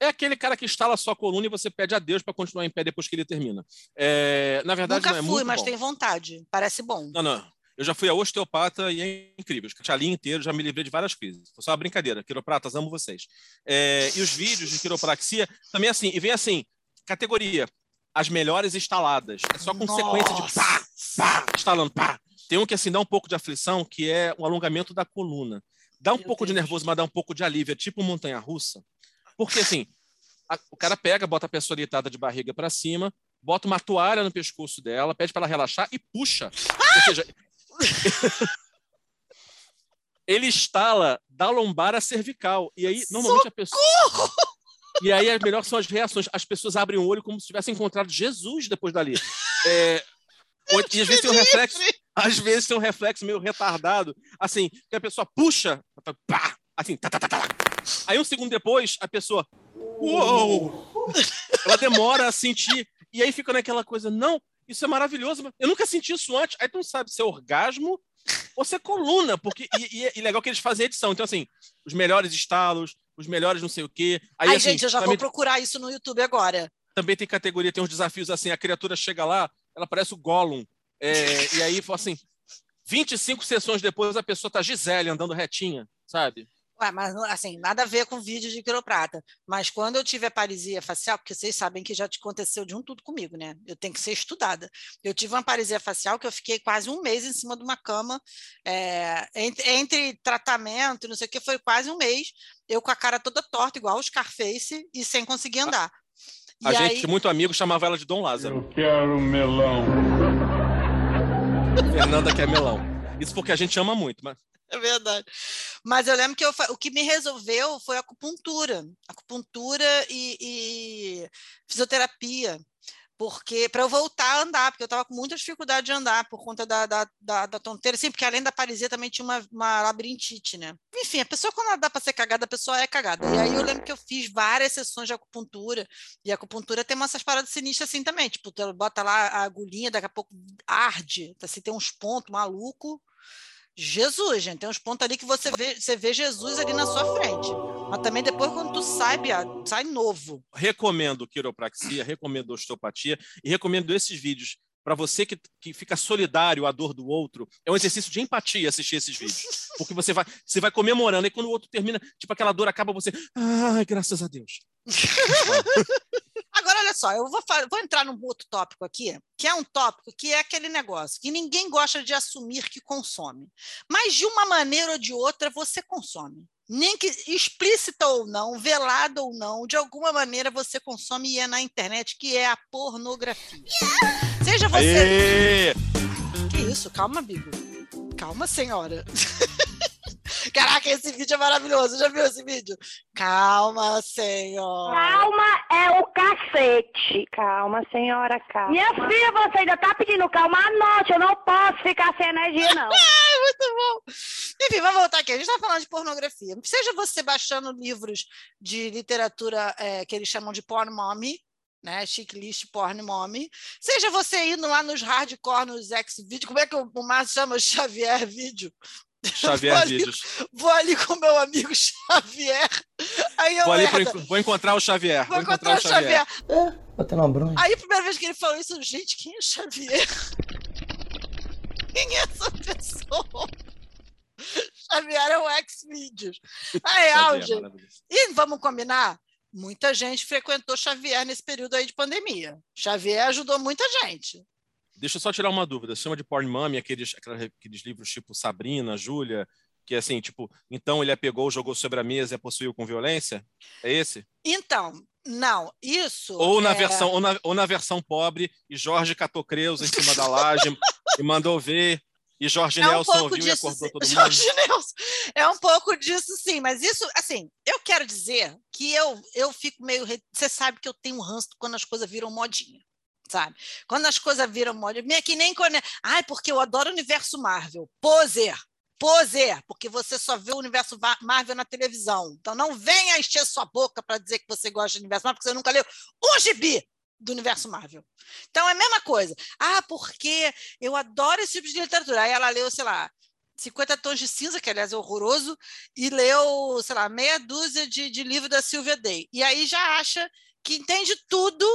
É aquele cara que instala a sua coluna e você pede a Deus para continuar em pé depois que ele termina. É, na verdade,
Nunca
não é
fui,
muito
mas
bom.
tenho vontade. Parece bom.
Não, não. Eu já fui a osteopata e é incrível. A linha inteiro, já me livrei de várias crises. Foi só uma brincadeira. Quiropratas, amo vocês. É, e os vídeos de quiropraxia também assim. E vem assim, categoria, as melhores instaladas. É só consequência de pá, pá, instalando, pá. Tem um que assim dá um pouco de aflição, que é o alongamento da coluna. Dá um
Meu
pouco de
Deus.
nervoso, mas dá um pouco de alívio. É tipo montanha-russa. Porque assim, a- o cara pega, bota a pessoa deitada de barriga para cima, bota uma toalha no pescoço dela, pede para ela relaxar e puxa. Ou seja, ele instala da lombar à cervical. E aí, normalmente a pessoa. E aí, as melhores são as reações. As pessoas abrem o olho como se tivessem encontrado Jesus depois dali. É, E às vezes tem um reflexo. Às vezes tem um reflexo meio retardado, assim, que a pessoa puxa, pá, assim, tá, tá, tá, tá. Aí um segundo depois, a pessoa, uou! Ela demora a sentir, e aí fica naquela coisa, não, isso é maravilhoso, eu nunca senti isso antes. Aí tu não sabe se é orgasmo ou se é coluna, porque, e, e- e legal que eles fazem edição. Então, assim, os melhores estalos, os melhores não sei o quê. Aí,
Ai,
assim,
gente, eu já
também,
vou procurar isso no YouTube agora.
também tem categoria, tem uns desafios assim, a criatura chega lá, ela parece o Gollum, é, e aí, assim, 25 sessões depois, a pessoa tá Gisele andando retinha, sabe?
Ué, mas assim, nada a ver com vídeo de quiroprata. Mas quando eu tive a paralisia facial, porque vocês sabem que já te aconteceu de um tudo comigo, né? Eu tenho que ser estudada. Eu tive uma paralisia facial que eu fiquei quase um mês em cima de uma cama, é, entre, entre tratamento, e não sei o que, foi quase um mês. Eu com a cara toda torta, igual o Scarface, e sem conseguir andar. E
A
aí,
gente, muito amigo, chamava ela de Dom Lázaro.
Eu quero melão.
Fernanda quer melão. Isso porque a gente ama muito, mas
É verdade. Mas eu lembro que eu o que me resolveu foi acupuntura. Acupuntura e, e fisioterapia. Porque para eu voltar a andar, porque eu estava com muita dificuldade de andar por conta da, da, da, da tonteira, sim, porque além da paralisia também tinha uma, uma labirintite, né? Enfim, a pessoa, quando ela dá para ser cagada, a pessoa é cagada. E aí eu lembro que eu fiz várias sessões de acupuntura, e a acupuntura tem umas paradas sinistras assim também. Tipo, tu bota lá a agulhinha, daqui a pouco arde, assim, tem uns pontos maluco. Jesus, gente, tem uns pontos ali que você vê, você vê Jesus ali na sua frente. Mas também depois, quando tu sai, Biado, sai novo.
recomendo quiropraxia, recomendo osteopatia e recomendo esses vídeos para você que, que fica solidário à dor do outro. É um exercício de empatia assistir esses vídeos. Porque você vai, você vai comemorando e quando o outro termina, tipo aquela dor acaba, você, ai, graças a Deus.
Agora, olha só, eu vou, vou entrar num outro tópico aqui, que é um tópico que é aquele negócio que ninguém gosta de assumir que consome. Mas, de uma maneira ou de outra, você consome. Nem que explícita ou não, velada ou não, de alguma maneira você consome e é na internet, que é a pornografia. Seja você.
Aê!
Que isso? Calma, Bigo. Calma, senhora. Caraca, esse vídeo é maravilhoso. Já viu esse vídeo? Calma, senhora.
Calma é o cacete. Calma, senhora, calma. Minha filha, você ainda tá pedindo calma à noite. Eu não posso ficar sem energia, não.
Muito bom. Enfim, vamos voltar aqui. A gente está falando de pornografia. Seja você baixando livros de literatura é, que eles chamam de porn mommy, né? Checklist porn mommy. Seja você indo lá nos hardcore, nos X-Video. Como é que o, o Márcio chama Xavier Vídeo?
Xavier
Vou ali-
Vídeos.
Vou ali com meu amigo Xavier. Aí eu
Vou, ali pro- vou encontrar o Xavier.
vou encontrar o Xavier.
Botando uma bronha.
Aí a primeira vez que ele falou isso, gente, quem é Xavier? Quem é essa pessoa? Xavier é o X-Videos. A real,
Xavier,
gente.
maravilhoso.
E vamos combinar? Muita gente frequentou Xavier nesse período aí de pandemia. Xavier ajudou muita gente.
Deixa eu só tirar uma dúvida. Chama de porn mommy aqueles, aqueles livros tipo Sabrina, Júlia, que é assim, tipo, então ele a pegou, jogou sobre a mesa e a possuiu com violência? É esse?
Então, não, isso.
Ou na
é-
versão ou na, ou na versão pobre e Jorge catou Creuza em cima da laje e mandou ver e Jorge
É um
Nelson ouviu e
disso,
acordou
sim.
todo mundo.
Jorge Nelson. É um pouco disso, sim. Mas isso, assim, eu quero dizer que eu, eu fico meio. Você sabe que eu tenho um ranço quando as coisas viram modinha. Sabe? Quando as coisas viram modinha. meio Que nem quando. Ai, porque eu adoro o universo Marvel. Poser. Poser, porque você só vê o universo Marvel na televisão. Então não venha encher sua boca para dizer que você gosta do universo Marvel, porque você nunca leu um gibi do universo Marvel. Então é a mesma coisa. Ah, porque eu adoro esse tipo de literatura. Aí ela leu, sei lá, 50 Tons de Cinza, que aliás é horroroso, e leu, sei lá, meia dúzia de, de livro da Sylvia Day. E aí já acha que entende tudo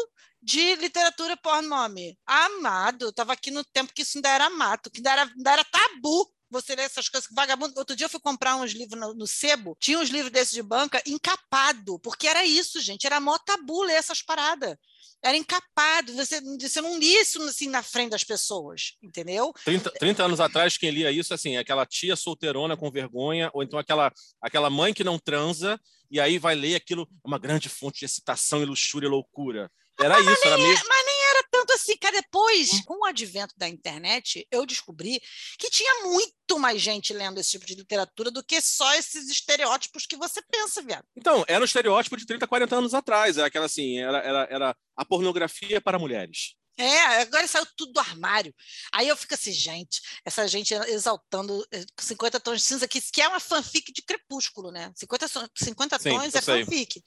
de literatura pornome. Amado, estava aqui no tempo que isso ainda era mato, que ainda era, ainda era tabu você lê essas coisas. Vagabundo. Outro dia eu fui comprar uns livros no, no Sebo, tinha uns livros desses de banca encapado, porque era isso, gente, era mó tabu ler essas paradas. Era encapado, você, você não lia isso assim na frente das pessoas, entendeu?
30, 30 anos atrás, quem lia isso, assim, aquela tia solteirona com vergonha, ou então aquela, aquela mãe que não transa, e aí vai ler aquilo, uma grande fonte de excitação e luxúria e loucura. Era
mas
isso, era meio...
é, mas nem era tanto assim, cara. Depois, com o advento da internet, eu descobri que tinha muito mais gente lendo esse tipo de literatura do que só esses estereótipos que você pensa, viado.
Então, era um estereótipo de 30, 40 anos atrás. É aquela assim, era, era, era a pornografia para mulheres.
É, agora saiu tudo do armário. Aí eu fico assim, gente, essa gente exaltando 50 tons de cinza, que, que é uma fanfic de crepúsculo, né? 50, 50
Sim,
tons é
sei.
fanfic.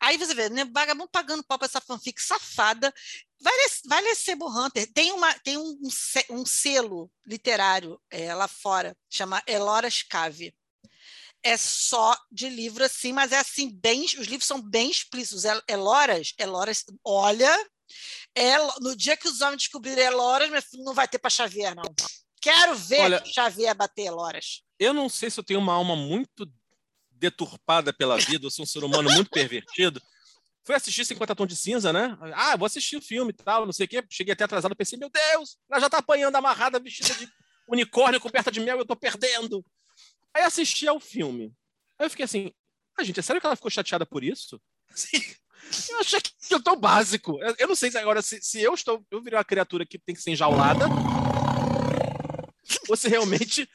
Aí você vê, né, vagabundo pagando pau pra essa fanfic safada. Vai ler, vai ler Sebo Hunter. Tem, uma, tem um, um se- selo literário é, lá fora, chama Eloras Cave. É só de livro assim, mas é assim, bem. Os livros são bem explícitos. El- Eloras, Eloras, olha, El- no dia que os homens descobrirem Eloras, meu filho, não vai ter para Xavier, não. Quero ver
Olha-
Xavier bater Eloras.
Eu não sei se eu tenho uma alma muito deturpada pela vida, eu sou um ser humano muito pervertido. Fui assistir 50 Tons de Cinza, né? Ah, vou assistir o filme e tal, não sei o quê. Cheguei até atrasado, pensei, meu Deus, ela já tá apanhando amarrada, vestida de unicórnio coberta de mel, eu tô perdendo. Aí assisti ao filme. Aí eu fiquei assim, ah, gente, é sério que ela ficou chateada por isso? Assim, eu achei que eu tô básico. Eu, eu não sei se agora se, se eu estou, eu virei uma criatura que tem que ser enjaulada, ou se realmente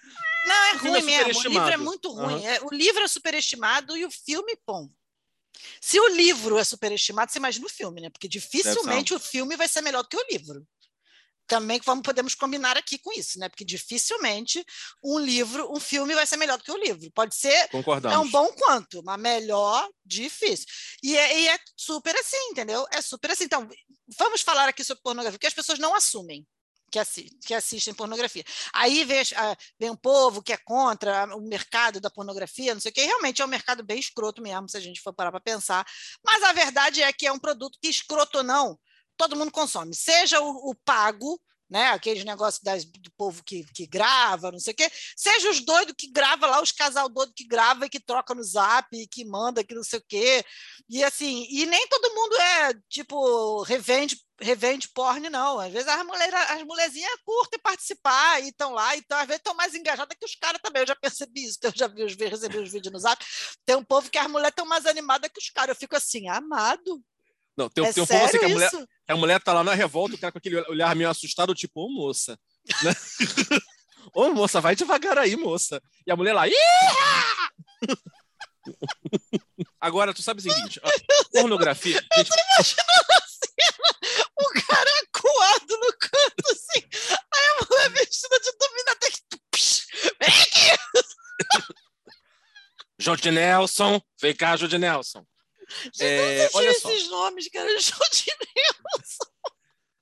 Não, é
filme é
ruim mesmo. O livro é muito ruim.
Aham.
É, o livro é superestimado e o filme, bom. Se o livro é superestimado, você imagina o filme, né? Porque dificilmente o filme vai ser melhor do que o livro. Também vamos, podemos combinar aqui com isso, né? Porque dificilmente um livro, um filme vai ser melhor do que o livro. Pode ser
concordamos.
tão bom quanto, mas melhor, difícil. E é, e é super assim, entendeu? É super assim. Então, vamos falar aqui sobre pornografia, porque as pessoas não assumem que, assi que assistem pornografia. Aí vem, a- vem um povo que é contra o mercado da pornografia, não sei o quê. Realmente é um mercado bem escroto mesmo, se a gente for parar para pensar. Mas a verdade é que é um produto que, escroto ou não, todo mundo consome. Seja o, o pago, né? Aqueles negócios das- do povo que, que grava, não sei o quê, seja os doidos que grava lá, os casal doido que grava e que troca no zap, e que manda, que não sei o quê. E assim, e nem todo mundo é tipo revende revende porn, não. Às vezes as, mulher, as mulherzinhas curtem participar e estão lá, então às vezes estão mais engajadas que os caras também. Eu já percebi isso, eu já vi os, recebi os vídeos no zap. Tem um povo que as mulheres estão mais animadas que os caras. Eu fico assim, amado.
Não, tem,
é
tem um povo assim
sério
que a mulher,
isso?
a mulher tá lá na revolta, o cara com aquele olhar meio assustado, tipo, ô moça. Né? ô moça, vai devagar aí, moça. E a mulher lá! Agora, tu sabe o seguinte, pornografia. gente,
O cara acuado no canto, assim. Aí a mulher vestida de domina até que.
Jorge Nelson, vem cá, Jorge Nelson. É,
Não
olha só.
esses nomes, cara. Jodinelson.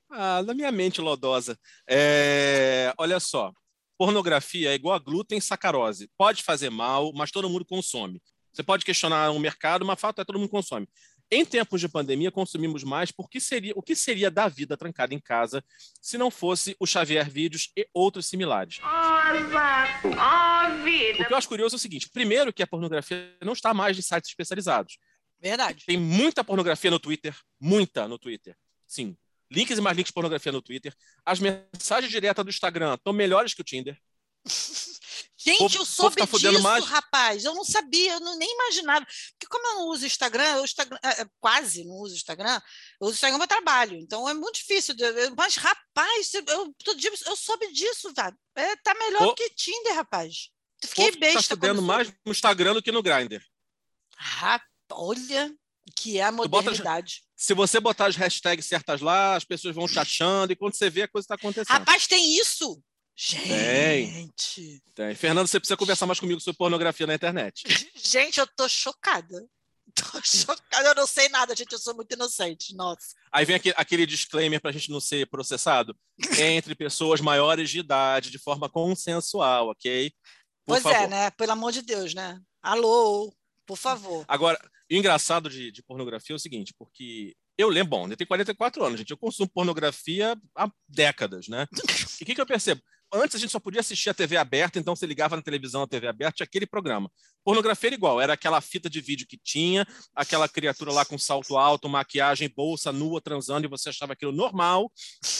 Ah, na minha mente lodosa. É, olha só. Pornografia é igual a glúten e sacarose. Pode fazer mal, mas todo mundo consome. Você pode questionar o mercado, mas fato é todo mundo consome. Em tempos de pandemia, consumimos mais porque seria, o que seria da vida trancada em casa se não fosse o Xavier Vídeos e outros similares?
Ó, ó,
O
vida.
que eu acho curioso é o seguinte: primeiro, que a pornografia não está mais em sites especializados.
Verdade.
Tem muita pornografia no Twitter, muita no Twitter. Sim. Links e mais links de pornografia no Twitter. As mensagens diretas do Instagram estão melhores que o Tinder.
Gente, eu soube
tá fudendo
disso,
mais.
rapaz. Eu não sabia, eu não- nem imaginava. Porque como eu não uso Instagram, eu Instagram é, é, quase não uso Instagram, eu uso Instagram para trabalho. Então é muito difícil. Mas, rapaz, eu, todo dia eu soube disso, velho. É, tá melhor do que Tinder, rapaz.
O
Fiquei
tá
besta.
fudendo
quando
mais no Instagram do que no Grindr.
Rapaz, olha que é a
bota-
modernidade.
Se você botar as hashtags certas lá, as pessoas vão te achando e quando você vê, a coisa está acontecendo.
Rapaz, tem isso?
Tem.
Gente,
Tem. Fernando, você precisa conversar mais comigo sobre pornografia na internet.
gente, eu tô chocada. Tô chocada, eu não sei nada, gente, eu sou muito inocente, nossa.
Aí vem aquele, aquele disclaimer para a gente não ser processado. Entre pessoas maiores de idade, de forma consensual, ok? Por
pois
favor.
é, né? Pelo amor de Deus, né? Alô, por favor.
Agora, o engraçado de, de pornografia é o seguinte, porque eu lembro, bom, eu tenho 44 anos, gente, eu consumo pornografia há décadas, né? E o que, que eu percebo? Antes a gente só podia assistir a TV aberta, então você ligava na televisão, a TV aberta, tinha aquele programa. Pornografia era igual, era aquela fita de vídeo que tinha, aquela criatura lá com salto alto, maquiagem, bolsa, nua, transando, e você achava aquilo normal,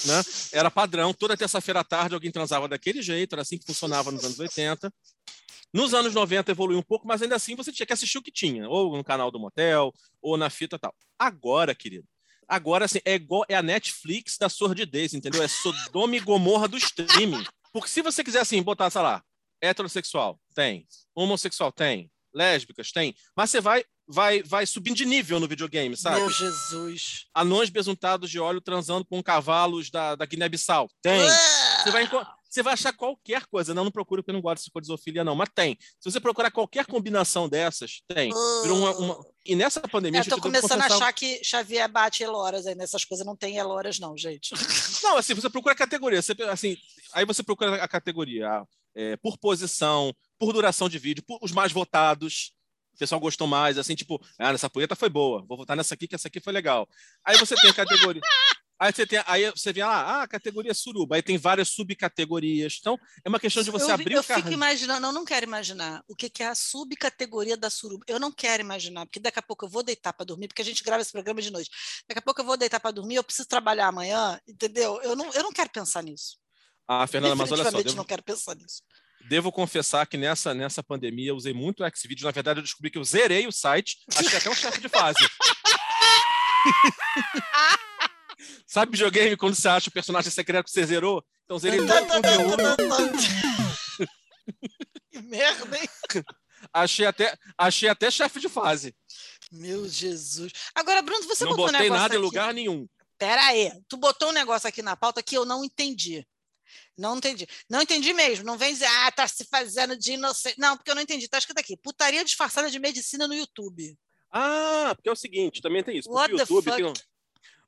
né? Era padrão, toda terça-feira à tarde alguém transava daquele jeito, era assim que funcionava nos anos 80. Nos anos 90 evoluiu um pouco, mas ainda assim você tinha que assistir o que tinha, ou no canal do motel, ou na fita tal. Agora, querido, agora assim, é igual é a Netflix da sordidez, entendeu? É Sodoma e Gomorra do streaming. Porque se você quiser assim botar, sei lá, heterossexual, tem, homossexual, tem, lésbicas, tem, mas você vai vai vai subindo de nível no videogame, sabe?
Meu Jesus.
Anões besuntados de óleo transando com cavalos da, da Guiné-Bissau, tem. Você vai, você vai achar qualquer coisa. Não, não procure porque eu não gosto de coisofilia, não. Mas tem. Se você procurar qualquer combinação dessas, tem. Virou uma, uma- E nessa pandemia...
É,
a gente
tô começando a achar que Xavier bate Eloras aí nessas coisas, não tem Eloras não, gente.
Não, assim, você procura a categoria. Você, assim, aí você procura a categoria ah, é, por posição, por duração de vídeo, por os mais votados. O pessoal gostou mais, assim, tipo, ah, nessa punheta foi boa, vou votar nessa aqui, que essa aqui foi legal. Aí você tem a categoria. Aí você, tem, aí você vê lá, ah, categoria suruba, aí tem várias subcategorias. Então, é uma questão de você
eu,
abrir
eu
o carro.
fico imaginando, eu não quero imaginar o que, que é a subcategoria da suruba. Eu não quero imaginar, porque daqui a pouco eu vou deitar para dormir, porque a gente grava esse programa de noite. Daqui a pouco eu vou deitar para dormir, eu preciso trabalhar amanhã, entendeu? Eu não, eu não quero pensar nisso.
Ah, Fernanda, mas olha só, devo,
não quero pensar nisso.
devo confessar que nessa, nessa pandemia eu usei muito o Xvideos. Na verdade, eu descobri que eu zerei o site, acho que até um chefe de fase. Sabe videogame quando você acha o personagem secreto que você zerou? Então zerei todo o
que merda, hein?
Achei até, achei até chefe de fase.
Meu Jesus. Agora, Bruno, você
não
botou um
botei
negócio
nada em lugar nenhum.
Pera aí, tu botou um negócio aqui na pauta que eu não entendi. Não entendi. Não entendi mesmo. Não vem dizer, ah, tá se fazendo de inocente. Não, porque eu não entendi. Tá escrito aqui, putaria disfarçada de medicina no YouTube.
Ah, porque é o seguinte, também tem isso.
What
Porque o YouTube, tem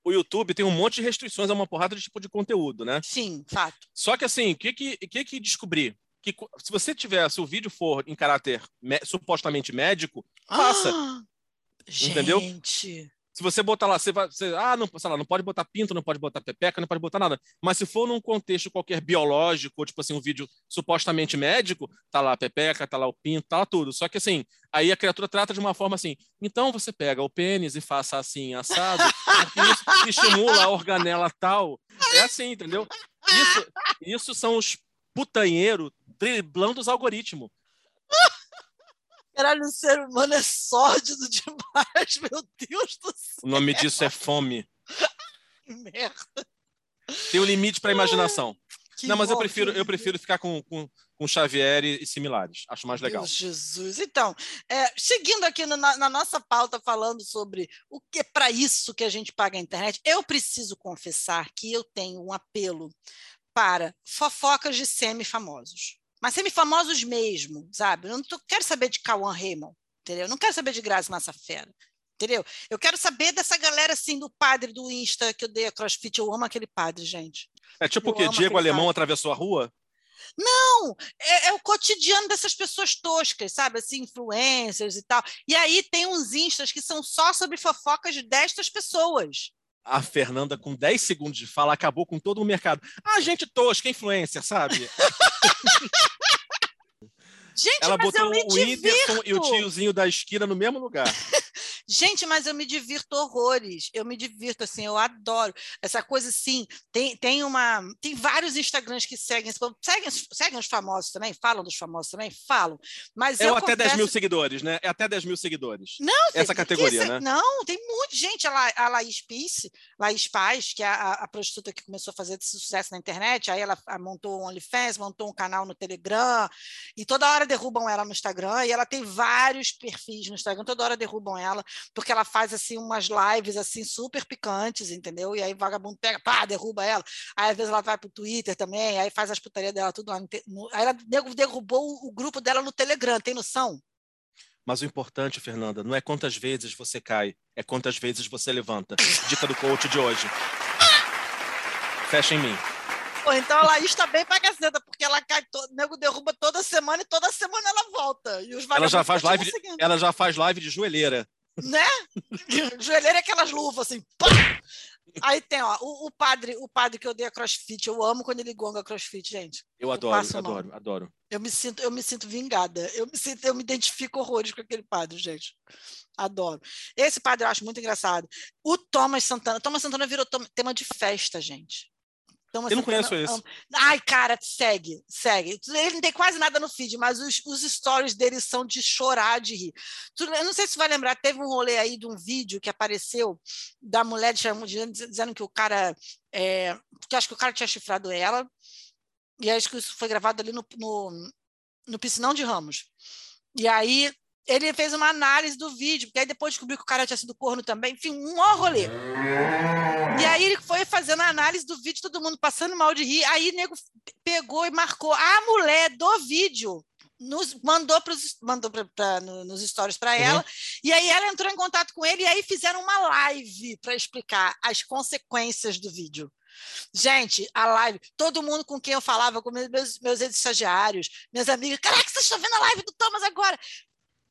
o YouTube tem um monte de restrições a uma porrada de tipo de conteúdo, né?
Sim, fato.
Só que assim, o que que, que que descobri? Que se você tiver, se o vídeo for em caráter supostamente médico, faça.
Ah,
Entendeu?
Gente.
Se você botar lá, você vai, você, ah, não, sei lá, não pode botar pinto, não pode botar pepeca, não pode botar nada. Mas se for num contexto qualquer biológico, ou tipo assim, um vídeo supostamente médico, tá lá a pepeca, tá lá o pinto, tá lá tudo. Só que assim, aí a criatura trata de uma forma assim, então você pega o pênis e faça assim, assado, isso estimula a organela tal. É assim, entendeu? Isso, isso são os putanheiros driblando os algoritmos.
Caralho, o ser humano é sórdido demais, meu Deus do céu.
O nome disso é fome.
Que merda.
Tem um limite para a imaginação.
Que
Não, mas eu prefiro, eu prefiro ficar com, com, com Xavier e, e similares. Acho mais legal.
Deus Jesus. Então, é, seguindo aqui no- na, na nossa pauta, falando sobre o que é para isso que a gente paga a internet, eu preciso confessar que eu tenho um apelo para fofocas de semi-famosos. Mas semi-famosos mesmo, sabe? Eu não tô- quero saber de Cauã Raymond, entendeu? Eu não quero saber de Grazi Massafera. Entendeu? Eu quero saber dessa galera assim do padre do Insta que eu dei a CrossFit. Eu amo aquele padre, gente.
É tipo
Eu
o quê? Diego Alemão
cara.
atravessou a rua?
Não, é, é o cotidiano dessas pessoas toscas, sabe? Assim, influencers e tal. E aí tem uns instas que são só sobre fofocas destas pessoas.
A Fernanda, com 10 segundos de fala, acabou com todo o mercado. Ah, gente tosca, influência, sabe?
Gente,
Ela botou o Whindersson e o tiozinho da esquina no mesmo lugar.
Gente, mas eu me divirto horrores. Eu me divirto, assim, eu adoro. Essa coisa, assim, tem, tem uma. Tem vários Instagrams que seguem esse povo. Seguem, seguem os famosos também? Falam dos famosos também? Falam. Mas
É
eu
até 10 mil
confesso-
seguidores, né? É até 10 mil seguidores.
Não,
Essa categoria,
isso-
né?
Não, tem muita gente. A, a Laís Pice, Laís Paz, que é a, a prostituta que começou a fazer esse sucesso na internet, aí ela ah, montou um OnlyFans, montou um canal no Telegram, e toda hora derrubam ela no Instagram, e ela tem vários perfis no Instagram, toda hora derrubam ela, porque ela faz assim umas lives assim super picantes, entendeu? E aí vagabundo pega, pá, derruba ela. Aí às vezes ela vai pro Twitter também, aí faz as putarias dela tudo lá no, no- aí ela derru- derrubou o, grupo dela no Telegram, tem noção?
Mas o importante, Fernanda, não é quantas vezes você cai, é quantas vezes você levanta. Dica do coach de hoje. Fecha em mim.
Pô, então a Laís tá bem pra caceta, porque ela cai, todo, o nego derruba toda semana e toda semana ela volta. E os
Ela já
vagabundos
faz live, de- ela já faz live de joelheira.
Né? Joelheira é aquelas luvas assim. pá! Aí tem, ó, o, o padre, o padre que odeia crossfit, eu amo quando ele gonga crossfit, gente.
Eu adoro,
passo mal.
adoro, adoro.
Eu me sinto, eu me sinto vingada. Eu me sinto, eu me identifico horrores com aquele padre, gente. Adoro. Esse padre eu acho muito engraçado. O Thomas Santana, Thomas Santana virou tema de festa, gente. Thomas
Eu não
Santana
conheço esse.
ama- Ai, cara, segue, segue. Ele não tem quase nada no feed, mas os, os stories dele são de chorar, de rir. Tu- Eu não sei se você vai lembrar, teve um rolê aí de um vídeo que apareceu da mulher dizendo que o cara. É, que acho que o cara tinha chifrado ela. E acho que isso foi gravado ali no, no, no Piscinão de Ramos. E aí ele fez uma análise do vídeo, porque aí depois descobriu que o cara tinha sido corno também. Enfim, um maior rolê. E aí ele foi fazendo a análise do vídeo, todo mundo passando mal de rir. Aí o nego pegou e marcou a mulher do vídeo. Nos, mandou, pros, mandou pra, pra- no- nos stories para
Uhum.
ela, e aí ela entrou em contato com ele, e aí fizeram uma live para explicar as consequências do vídeo. Gente, a live, todo mundo com quem eu falava, com meus, meus ex-estagiários, minhas amigas, caraca, vocês estão vendo a live do Thomas agora?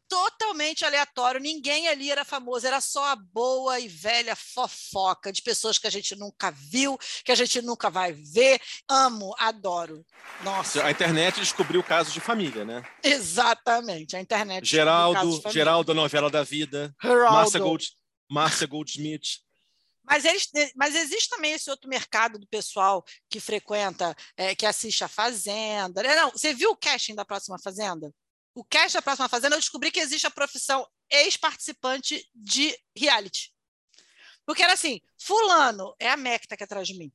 Totalmente aleatório, ninguém ali era famoso, era só a boa e velha fofoca de pessoas que a gente nunca viu, que a gente nunca vai ver. Amo, adoro. Nossa,
A internet descobriu casos de família, né?
exatamente, a internet.
Geraldo. Geraldo, a novela da vida.
Geraldo.
Márcia, Gold, Márcia Goldsmith.
Mas, eles, mas existe também esse outro mercado do pessoal que frequenta, é, que assiste a Fazenda. né? Não, você viu o casting da próxima Fazenda? O casting da próxima Fazenda, eu descobri que existe a profissão ex-participante de reality. Porque era assim, fulano é a Mac que tá aqui atrás de mim.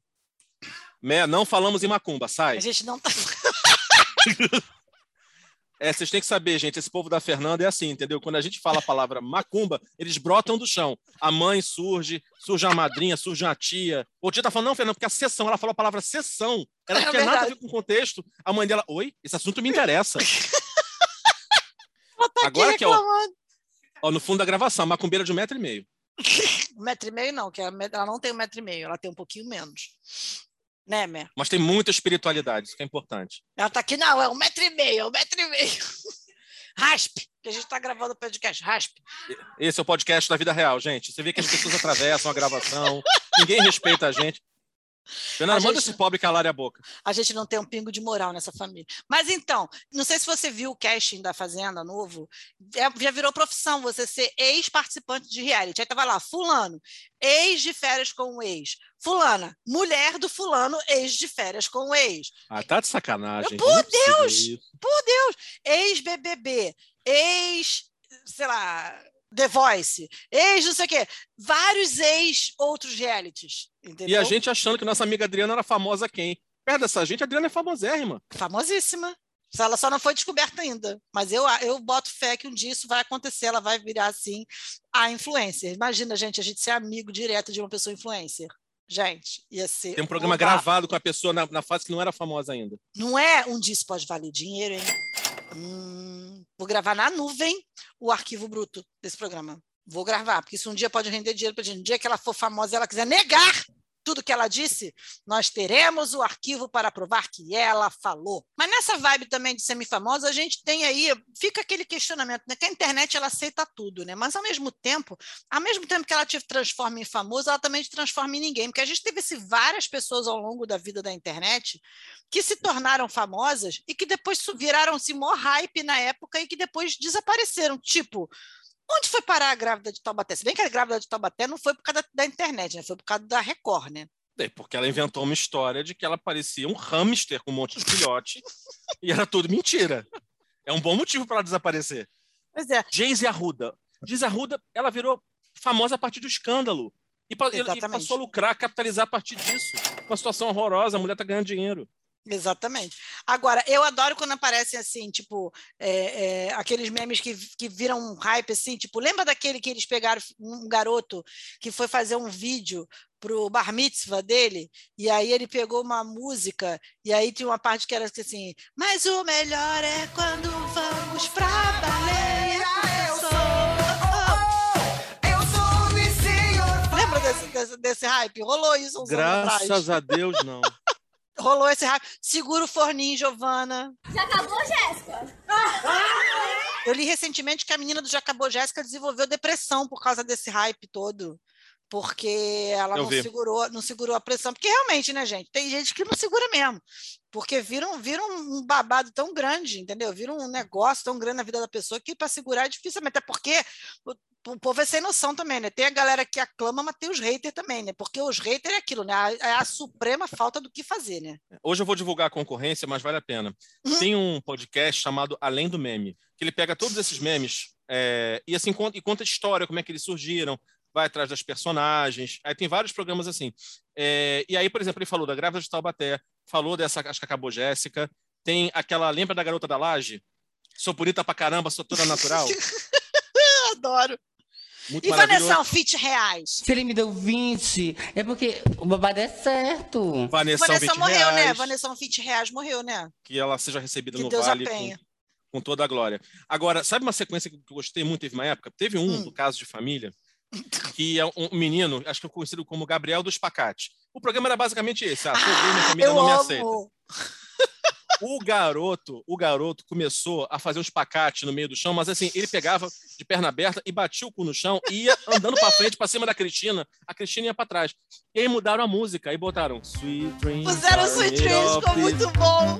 Né? Não falamos em macumba, sai.
A gente não tá.
É, vocês têm que saber, gente, esse povo da Fernanda é assim, entendeu? Quando a gente fala a palavra macumba, eles brotam do chão. A mãe surge, surge a madrinha, surge a tia. O dia tá falando, não, Fernanda, porque a sessão, ela falou a palavra sessão. Ela não
É
tinha nada a
verdade.
ver com o contexto. A mãe dela, oi, esse assunto me interessa.
Tá
Agora
aqui
que, ó,
reclamando.
ó, no fundo da gravação, macumbeira de um metro e meio.
Um metro e meio, não, que ela ela não tem um metro e meio, ela tem um pouquinho menos. Né, Mer?
Mas tem muita espiritualidade, isso que é importante.
Ela tá aqui, não, é um metro e meio, é um metro e meio. Raspe, que a gente tá gravando o podcast, raspe.
Esse é o podcast da vida real, gente. Você vê que as pessoas atravessam a gravação, ninguém respeita a gente. Fernanda, manda
gente-
esse pobre calar a boca.
A gente não tem um pingo de moral nessa família. Mas então, não sei se você viu o casting da Fazenda novo, é- já virou profissão você ser ex-participante de reality. Aí tava lá, fulano, ex de férias com o ex. Fulana, mulher do fulano, ex de férias com o ex.
Ah, tá de sacanagem.
Por
é
Deus! Por Deus! Ex-BBB, ex, sei lá, The Voice, ex não sei o quê. Vários ex outros realities, entendeu?
E a gente achando que nossa amiga Adriana era famosa quem? Perto dessa gente, a Adriana é famosérrima.
famosíssima. Só Ela só não foi descoberta ainda. Mas eu, eu boto fé que um dia isso vai acontecer, ela vai virar assim a influencer. Imagina, gente, a gente ser amigo direto de uma pessoa influencer. Gente, ia ser.
Tem um programa
bafo.
gravado com a pessoa na, na fase que não era famosa ainda.
Não é um dia isso pode valer dinheiro, hein? Hum, vou gravar na nuvem o arquivo bruto desse programa. Vou gravar, porque isso um dia pode render dinheiro para gente. No dia que ela for famosa ela quiser negar tudo que ela disse, nós teremos o arquivo para provar que ela falou. Mas nessa vibe também de semi-famosa, a gente tem aí, fica aquele questionamento, né? Que a internet ela aceita tudo, né? Mas ao mesmo tempo, ao mesmo tempo que ela te transforma em famoso, ela também te transforma em ninguém, porque a gente teve esse, várias pessoas ao longo da vida da internet que se tornaram famosas e que depois viraram-se mó hype na época e que depois desapareceram. Tipo, onde foi parar a grávida de Taubaté? Se bem que a grávida de Taubaté não foi por causa da, da internet, né? Foi por causa da Record, né?
É, Porque ela inventou uma história de que ela parecia um hamster com um monte de filhote e era tudo mentira. É um bom motivo para ela desaparecer.
Pois é,
Geise Arruda. Geise Arruda, ela virou famosa a partir do escândalo. E, e- passou a lucrar, capitalizar a partir disso. Uma situação horrorosa, a mulher tá ganhando dinheiro.
Exatamente. Agora, eu adoro quando aparecem assim, tipo, é, é, aqueles memes que, que viram um hype assim, tipo, lembra daquele que eles pegaram um garoto que foi fazer um vídeo pro bar mitzvah dele, e aí ele pegou uma música, e aí tinha uma parte que era assim, mas o melhor é quando vamos pra baleia, ah, eu sou, oh, oh. Oh, eu sou o senhor. Lembra desse, desse, hype? Rolou isso Graças atrás.
a Deus, não.
Rolou esse hype. Segura o forninho, Giovana.
Já acabou, Jéssica?
Eu li recentemente que a menina do Já Acabou Jéssica desenvolveu depressão por causa desse hype todo. Porque ela
Eu
não
vi.
segurou, não segurou a pressão. Porque realmente, né, gente? Tem gente que não segura mesmo. Porque viram, viram um babado tão grande, entendeu? Viram um negócio tão grande na vida da pessoa que para segurar é difícil. Até porque o, o povo é sem noção também, né? Tem a galera que aclama, mas tem os haters também, né? Porque os haters é aquilo, né? É a suprema falta do que fazer, né?
Hoje eu vou divulgar a concorrência, mas vale a pena.
Uhum.
Tem um podcast chamado Além do Meme, que ele pega todos esses memes é, e assim conta, e conta a história, como é que eles surgiram, vai atrás das personagens. Aí tem vários programas assim. É, e aí, por exemplo, ele falou da Grávida de Taubaté, falou dessa, acho que acabou Jéssica. Tem aquela, lembra da garota da laje? Sou bonita pra caramba, sou toda natural.
Adoro.
Muito
E. Vanessa, fit reais.
Se ele me deu 20, é porque o babado é certo.
Vanessa,
Vanessa
20
morreu, né?
reais,
Vanessa fit reais morreu, né?
Que ela seja recebida
Que
no
Deus
Vale com,
tenha.
com toda a glória. Agora, sabe uma sequência que eu gostei muito? Teve uma época? Teve um
Hum.
do Caso de Família, que é um menino, acho que é conhecido como Gabriel dos Pacates. O programa era basicamente esse. Ah, gay, minha família não me
amo.
aceita. O garoto, o garoto começou a fazer uns pacates no meio do chão, mas assim, ele pegava de perna aberta e batia o cu no chão e ia andando pra frente, pra cima da Cristina. A Cristina ia pra trás. E aí mudaram a música, aí botaram Sweet Dreams.
Puseram Sweet Dreams, ficou
this."
muito bom.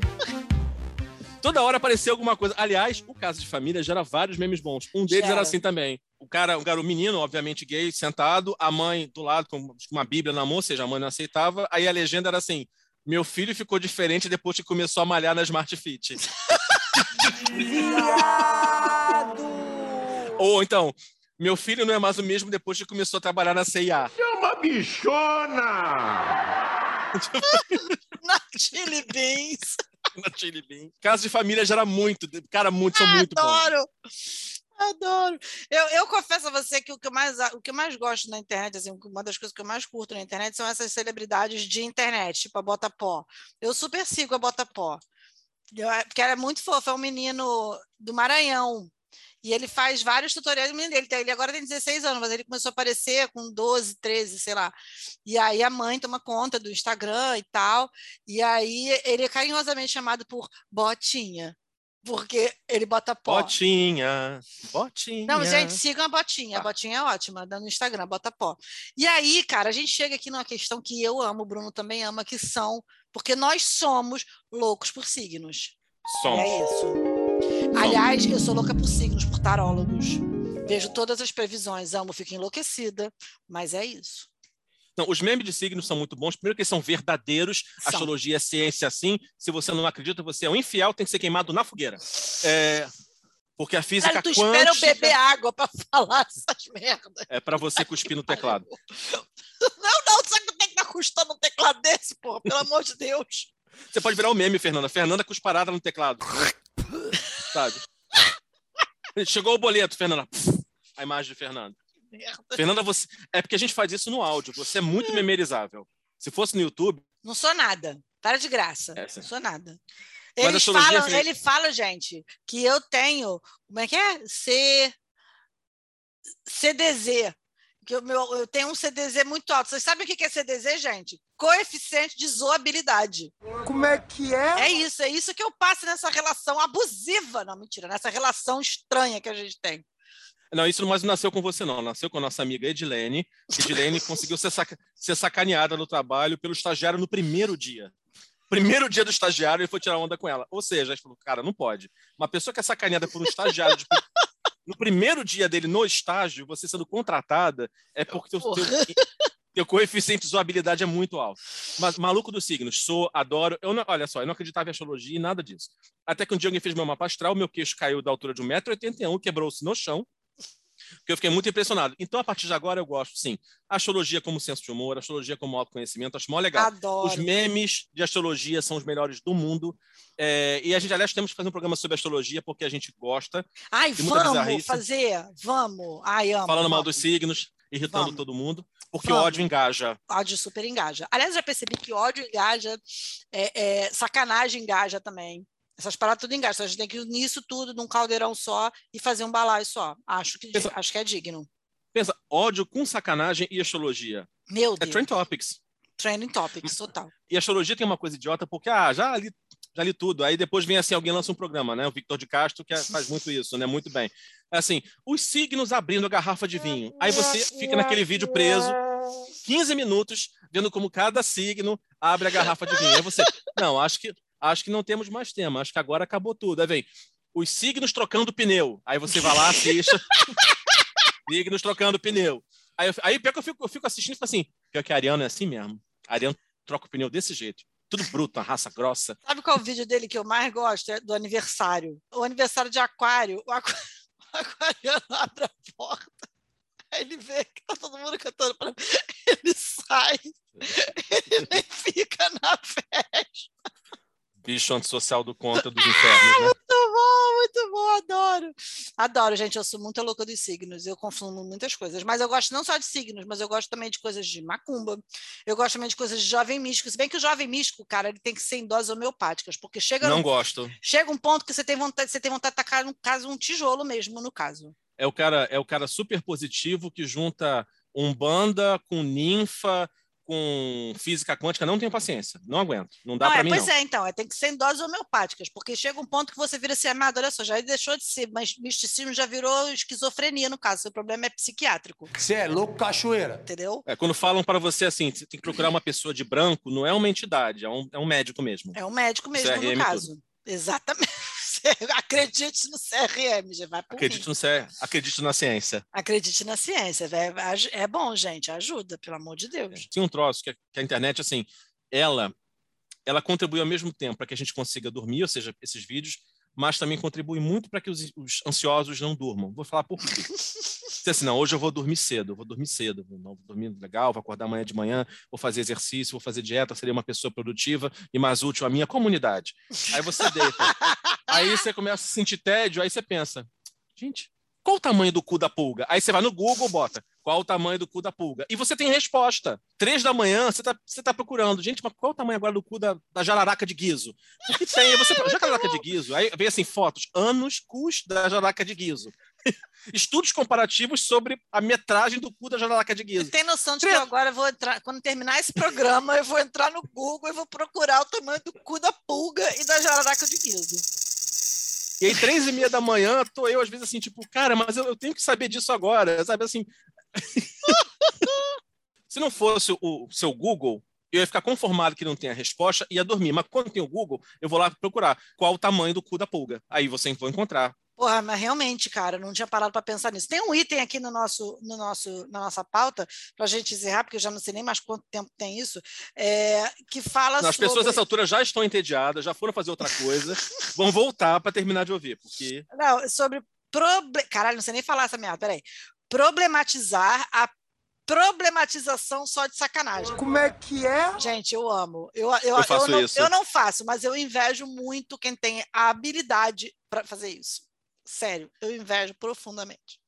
Toda hora aparecia alguma coisa. Aliás, o caso de família gera vários memes bons. Um deles era assim também. O cara, o garoto menino, obviamente gay, sentado, a mãe do lado com uma bíblia na mão, ou seja, a mãe não aceitava. Aí a legenda era assim: meu filho ficou diferente depois que começou a malhar na Smart Fit. Ou então, meu filho não é mais o mesmo depois que começou a trabalhar na CIA.
É uma bichona!
Na Chili Beans.
na Chili Bean. Caso de família gera muito. Cara, muito, são muito bons.
Adoro. Adoro. Eu, eu confesso a você que o que, eu mais, o que eu mais gosto na internet, assim, uma das coisas que eu mais curto na internet são essas celebridades de internet, tipo a Botapó. Eu super sigo a Botapó. Eu, porque ela é muito fofa, é um menino do Maranhão. E ele faz vários tutoriais. O menino ele agora tem 16 anos, mas ele começou a aparecer com 12, 13, sei lá. E aí a mãe toma conta do Instagram e tal. E aí ele é carinhosamente chamado por Botinha. Porque ele bota pó.
Botinha, botinha.
Não, gente, sigam a Botinha. A Botinha é ótima, dá no Instagram, bota pó. E aí, cara, a gente chega aqui numa questão que eu amo, o Bruno também ama, que são, porque nós somos loucos por signos.
Som.
É isso. Aliás, eu sou louca por signos, por tarólogos. Vejo todas as previsões, amo, fico enlouquecida, mas é isso.
Não, os memes de signos são muito bons. Primeiro que eles são verdadeiros.
São.
Astrologia é ciência assim. Se você não acredita, você é um infiel, tem que ser queimado na fogueira. É, porque a física
Cara, tu espera eu
quântica
beber água para falar essas merdas.
é para você cuspir no teclado.
Não, não, sabe quanto é que tá custando um teclado desse, porra? Pelo amor de Deus.
Você pode virar o meme, Fernanda. Fernanda cusparada no teclado. Sabe? Chegou o boleto, Fernanda. A imagem de Fernanda.
Merda.
Fernanda, você. É porque a gente faz isso no áudio. Você é muito memorizável. Se fosse no YouTube,
Não sou nada. Para de graça.
É,
não sou nada.
Mas
Eles falam,
é-
ele fala, gente, que eu tenho. Como é que é? C. CDZ. Que o meu, eu tenho um CDZ muito alto. Vocês sabem o que que é CDZ, gente? Coeficiente de zoabilidade.
Como é que é?
É isso, é isso que eu passo nessa relação abusiva. Não, mentira, nessa relação estranha que a gente tem.
Não, isso não nasceu com você, não. Nasceu com a nossa amiga Edilene. Edilene conseguiu ser, saca- ser sacaneada no trabalho pelo estagiário no primeiro dia. Primeiro dia do estagiário, ele foi tirar onda com ela. Ou seja, a gente falou, cara, não pode. Uma pessoa que é sacaneada por um estagiário de- no primeiro dia dele no estágio, você sendo contratada, é porque teu, teu, teu coeficiente de zoabilidade é muito alto. Mas maluco dos signos, sou, adoro. Eu não- olha só, eu não acreditava em astrologia e nada disso. Até que um dia alguém fez meu mapa astral, meu queixo caiu da altura de 1,81m, quebrou-se no chão que eu fiquei muito impressionado. Então, a partir de agora, eu gosto, sim. Astrologia como senso de humor, astrologia como autoconhecimento, acho mó legal.
Adoro.
Os memes de astrologia são os melhores do mundo. É, e a gente, aliás, temos que fazer um programa sobre astrologia, porque a gente gosta,
Ai, vamos fazer. Vamos. Ai, amo.
falando mal
vamos.
dos signos, irritando
Vamos.
todo mundo, porque
Vamos.
o ódio engaja.
Ódio super engaja. Aliás, já percebi que ódio engaja, é, é, sacanagem engaja também. Essas paradas tudo engaja. A gente tem que unir isso tudo num caldeirão só e fazer um balaio só. Acho que,
Pensa-
acho que é digno.
Pensa, ódio com sacanagem e astrologia.
Meu
É
Deus.
Trend Topics.
Trending Topics, total.
E a astrologia tem uma coisa idiota, porque, ah, já li, já li tudo. Aí depois vem assim, alguém lança um programa, né? O Victor de Castro, que é- faz muito isso, né? Muito bem. É assim, os signos abrindo a garrafa de vinho. Aí você fica naquele vídeo preso, 15 minutos, vendo como cada signo abre a garrafa de vinho. Aí você, não, acho que, acho que não temos mais tema, acho que agora acabou tudo. Aí vem, os signos trocando pneu. Aí você vai lá, assiste. signos trocando pneu. Aí, eu- aí pior que eu fico, eu fico assistindo e fico assim, pior que a Ariana é assim mesmo. A Ariana troca o pneu desse jeito. Tudo bruto, uma raça grossa.
Sabe qual é o vídeo dele que eu mais gosto? É do aniversário. O aniversário de aquário. O aqua- o aquariano abre a porta. Aí ele vê que tá todo mundo cantando para ele sai. Ele nem fica na festa.
Bicho antissocial do conta dos infernos, né?
Muito bom, muito bom, adoro. Adoro, gente. Eu sou muito louca dos signos. Eu confundo muitas coisas. Mas eu gosto não só de signos, mas eu gosto também de coisas de macumba. Eu gosto também de coisas de jovem místico. Se bem que o jovem místico, cara, ele tem que ser em doses homeopáticas, porque chega,
Não
num-
gosto.
chega um ponto que você tem vontade, você tem vontade de tacar, no caso, um tijolo mesmo, no caso.
É o cara, é o cara super positivo que junta umbanda com ninfa, com física quântica. Não tenho paciência. Não aguento. Não dá pra
é,
mim,
pois
não.
é, então, é, tem que ser em doses homeopáticas, porque chega um ponto que você vira assim, amado, olha só, já deixou de ser, mas misticismo já virou esquizofrenia, no caso, seu problema é psiquiátrico,
Você é louco, cachoeira.
entendeu?
É, quando falam para você assim, você tem que procurar uma pessoa de branco, não é uma entidade, é um, é um médico mesmo.
É um médico mesmo,
CRM
no caso. Exatamente. Acredite no CRM, já vai por mim.
Acredito, no, cé- acredito na ciência.
Acredite na ciência. É, é bom, gente, ajuda, pelo amor de Deus.
Tinha um troço que a, que a internet, assim, ela, ela contribui ao mesmo tempo para que a gente consiga dormir, ou seja, esses vídeos, mas também contribui muito para que os, os ansiosos não durmam. Vou falar por quê. Dizer assim, não, hoje eu vou dormir cedo, vou dormir cedo, vou, não, dormir legal, vou acordar amanhã de manhã, vou fazer exercício, vou fazer dieta, serei uma pessoa produtiva e mais útil à minha comunidade. Aí você deita. aí você começa a sentir tédio, aí você pensa, gente, qual o tamanho do cu da pulga? Aí você vai no Google, bota qual o tamanho do cu da pulga. E você tem resposta. Três da manhã, você está você tá procurando. Gente, mas qual o tamanho agora do cu da, da jararaca de guiso? O que tem? Você, jararaca de guiso. Aí vem assim, fotos. Anos cus da jararaca de guiso. Estudos comparativos sobre a metragem do cu da jararaca de guiso.
Tem noção de que eu agora vou entrar, quando terminar esse programa, eu vou entrar no Google e vou procurar o tamanho do cu da pulga e da jararaca de guiso.
E aí, três e meia da manhã, tô eu, às vezes, assim, tipo, cara, mas eu, eu tenho que saber disso agora, sabe, assim... Se não fosse o, o seu Google, eu ia ficar conformado que não tem a resposta e ia dormir. Mas quando tem o Google, eu vou lá procurar qual o tamanho do cu da pulga. Aí você vai encontrar.
Porra, mas realmente, cara, não tinha parado para pensar nisso. Tem um item aqui no nosso, no nosso, na nossa pauta, para a gente encerrar, porque eu já não sei nem mais quanto tempo tem isso, é, que fala
As
sobre...
pessoas nessa altura já estão entediadas, já foram fazer outra coisa, vão voltar para terminar de ouvir, porque
Não, sobre... Proble... Caralho, não sei nem falar essa merda, peraí. Problematizar a problematização só de sacanagem.
Como é que é?
Gente, eu amo. Eu, eu,
Eu faço
não,
isso.
eu não faço, mas eu invejo muito quem tem a habilidade para fazer isso. Sério, eu invejo profundamente.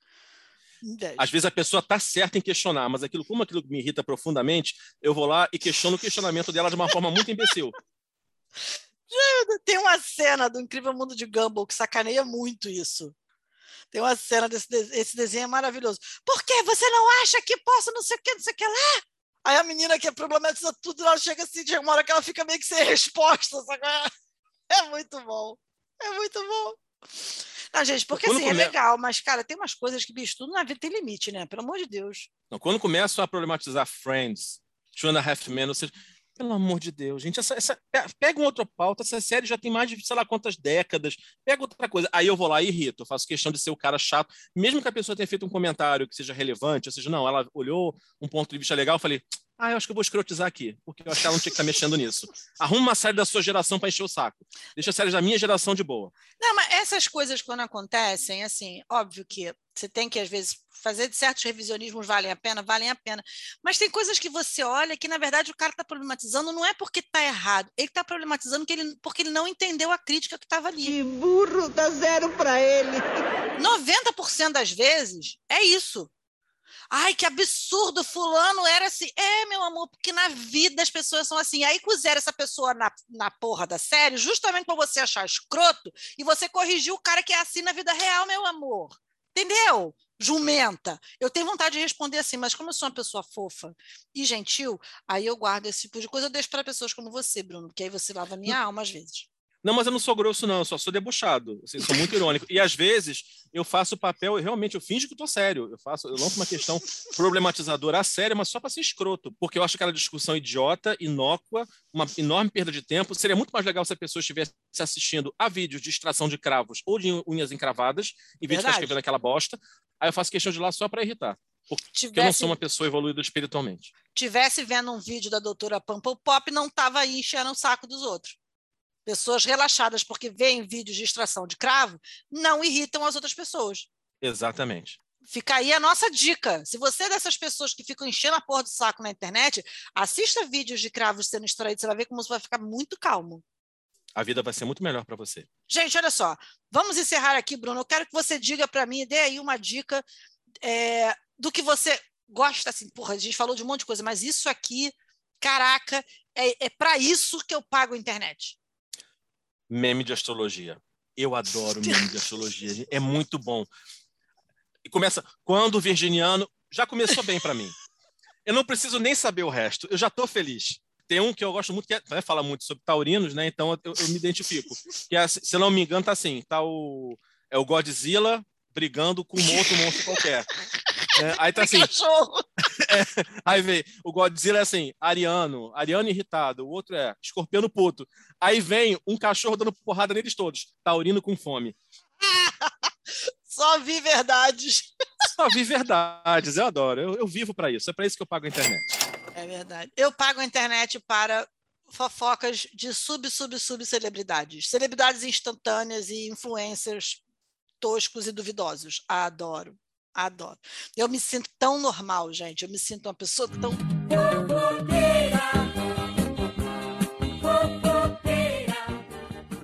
Invejo.
às vezes a pessoa está certa em questionar, mas aquilo, como aquilo me irrita profundamente, eu vou lá e questiono o questionamento dela de uma forma muito imbecil.
Tem uma cena do Incrível Mundo de Gumball que sacaneia muito isso. Tem uma cena desse de- esse desenho é maravilhoso. Por que você não acha que posso não sei o que, não sei o que lá? Aí a menina que problematiza tudo, ela chega assim, chega uma hora que ela fica meio que sem resposta. sabe? É muito bom. É muito bom. Não, gente, porque
Quando
assim,
come-
é legal, mas, cara, tem umas coisas que, bicho, tudo na vida tem limite, né? Pelo amor de Deus.
Não, quando começam a problematizar Friends, Two and a Half Men, ou seja, pelo amor de Deus, gente, essa, essa- pe- pega uma outra pauta, essa série já tem mais de sei lá quantas décadas, pega outra coisa. Aí eu vou lá e irrito, eu faço questão de ser o cara chato, mesmo que a pessoa tenha feito um comentário que seja relevante, ou seja, não, ela olhou um ponto de vista legal, eu falei, ah, eu acho que eu vou escrotizar aqui, porque eu acho que ela não tinha que estar mexendo nisso. Arruma uma série da sua geração para encher o saco. Deixa a série da minha geração de boa.
Não, mas essas coisas quando acontecem, assim, óbvio que você tem que, às vezes, fazer de certos revisionismos valem a pena, valem a pena. Mas tem coisas que você olha que, na verdade, o cara está problematizando não é porque está errado, ele está problematizando que ele, porque ele não entendeu a crítica que estava ali.
Que burro, dá zero pra ele.
90% das vezes é isso. Ai, que absurdo, fulano era assim. É, meu amor, porque na vida as pessoas são assim. Aí puseram essa pessoa na, na porra da série justamente para você achar escroto e você corrigir o cara que é assim na vida real, meu amor. Entendeu? jumenta. Eu tenho vontade de responder assim, mas como eu sou uma pessoa fofa e gentil, aí eu guardo esse tipo de coisa, eu deixo para pessoas como você, Bruno, porque aí você lava a minha alma às vezes.
Não, mas eu não sou grosso, não, eu só sou debochado. Assim, sou muito irônico. E às vezes eu faço o papel, e realmente eu finjo que estou sério. Eu faço, eu lanço uma questão problematizadora a sério, mas só para ser escroto. Porque eu acho aquela discussão idiota, inócua, uma enorme perda de tempo. Seria muito mais legal se a pessoa estivesse assistindo a vídeos de extração de cravos ou de unhas encravadas, em vez de ficar escrevendo aquela bosta. Aí eu faço questão de lá só para irritar. Porque tivesse, eu não sou uma pessoa evoluída espiritualmente.
Tivesse vendo um vídeo da doutora Pampa Pop, não estava aí enchendo o saco dos outros. Pessoas relaxadas porque veem vídeos de extração de cravo não irritam as outras pessoas.
Exatamente.
Fica aí a nossa dica. Se você é dessas pessoas que ficam enchendo a porra do saco na internet, assista vídeos de cravos sendo extraídos, você vai ver como você vai ficar muito calmo.
A vida vai ser muito melhor para você.
Gente, olha só. Vamos encerrar aqui, Bruno. Eu quero que você diga para mim, dê aí uma dica é, do que você gosta. Assim, porra, a gente falou de um monte de coisa, mas isso aqui, caraca, é, é para isso que eu pago a internet
meme de astrologia. Eu adoro meme de astrologia. É muito bom. E começa quando o virginiano já começou bem para mim. Eu não preciso nem saber o resto. Eu já estou feliz. Tem um que eu gosto muito que é, né, fala muito sobre taurinos, né? Então eu, eu me identifico. Que é, se não me engano tá assim, tá o é o Godzilla brigando com um outro monstro qualquer. É, aí tá assim. É, aí vem, o Godzilla é assim, ariano, ariano irritado, o outro é escorpiano puto. Aí vem um cachorro dando porrada neles todos, taurino com fome.
Só vi verdades.
Só vi verdades, eu adoro. Eu, eu vivo para isso, é para isso que eu pago a internet.
É verdade. Eu pago a internet para fofocas de sub, sub, sub celebridades. Celebridades instantâneas e influencers toscos e duvidosos. Adoro. Adoro. Eu me sinto tão normal, gente. Eu me sinto uma pessoa tão.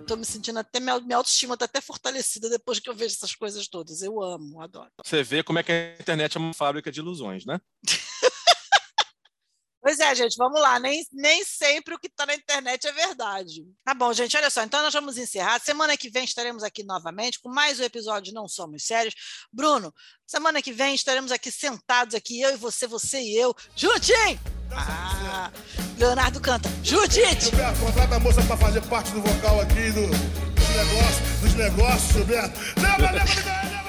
Estou me sentindo até minha, minha autoestima está até fortalecida depois que eu vejo essas coisas todas. Eu amo, adoro.
Você vê como é que a internet é uma fábrica de ilusões, né?
Pois é, gente, vamos lá. Nem, nem sempre o que está na internet é verdade. Tá bom, gente, olha só. Então nós vamos encerrar. Semana que vem estaremos aqui novamente com mais um episódio Não Somos Sérios. Bruno, semana que vem estaremos aqui sentados aqui, eu e você, você e eu, juntinho! Ah, Leonardo canta, Judite!
Gilberto, contrata a moça para fazer parte do vocal aqui do, dos negócios, dos negócios, Gilberto. Leva, leva, leva,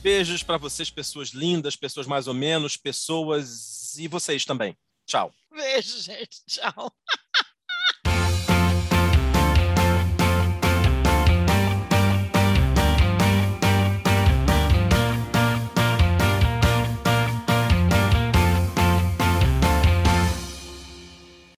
Beijos para vocês, pessoas lindas, pessoas mais ou menos, pessoas e vocês também. Tchau.
Beijo, gente. Tchau.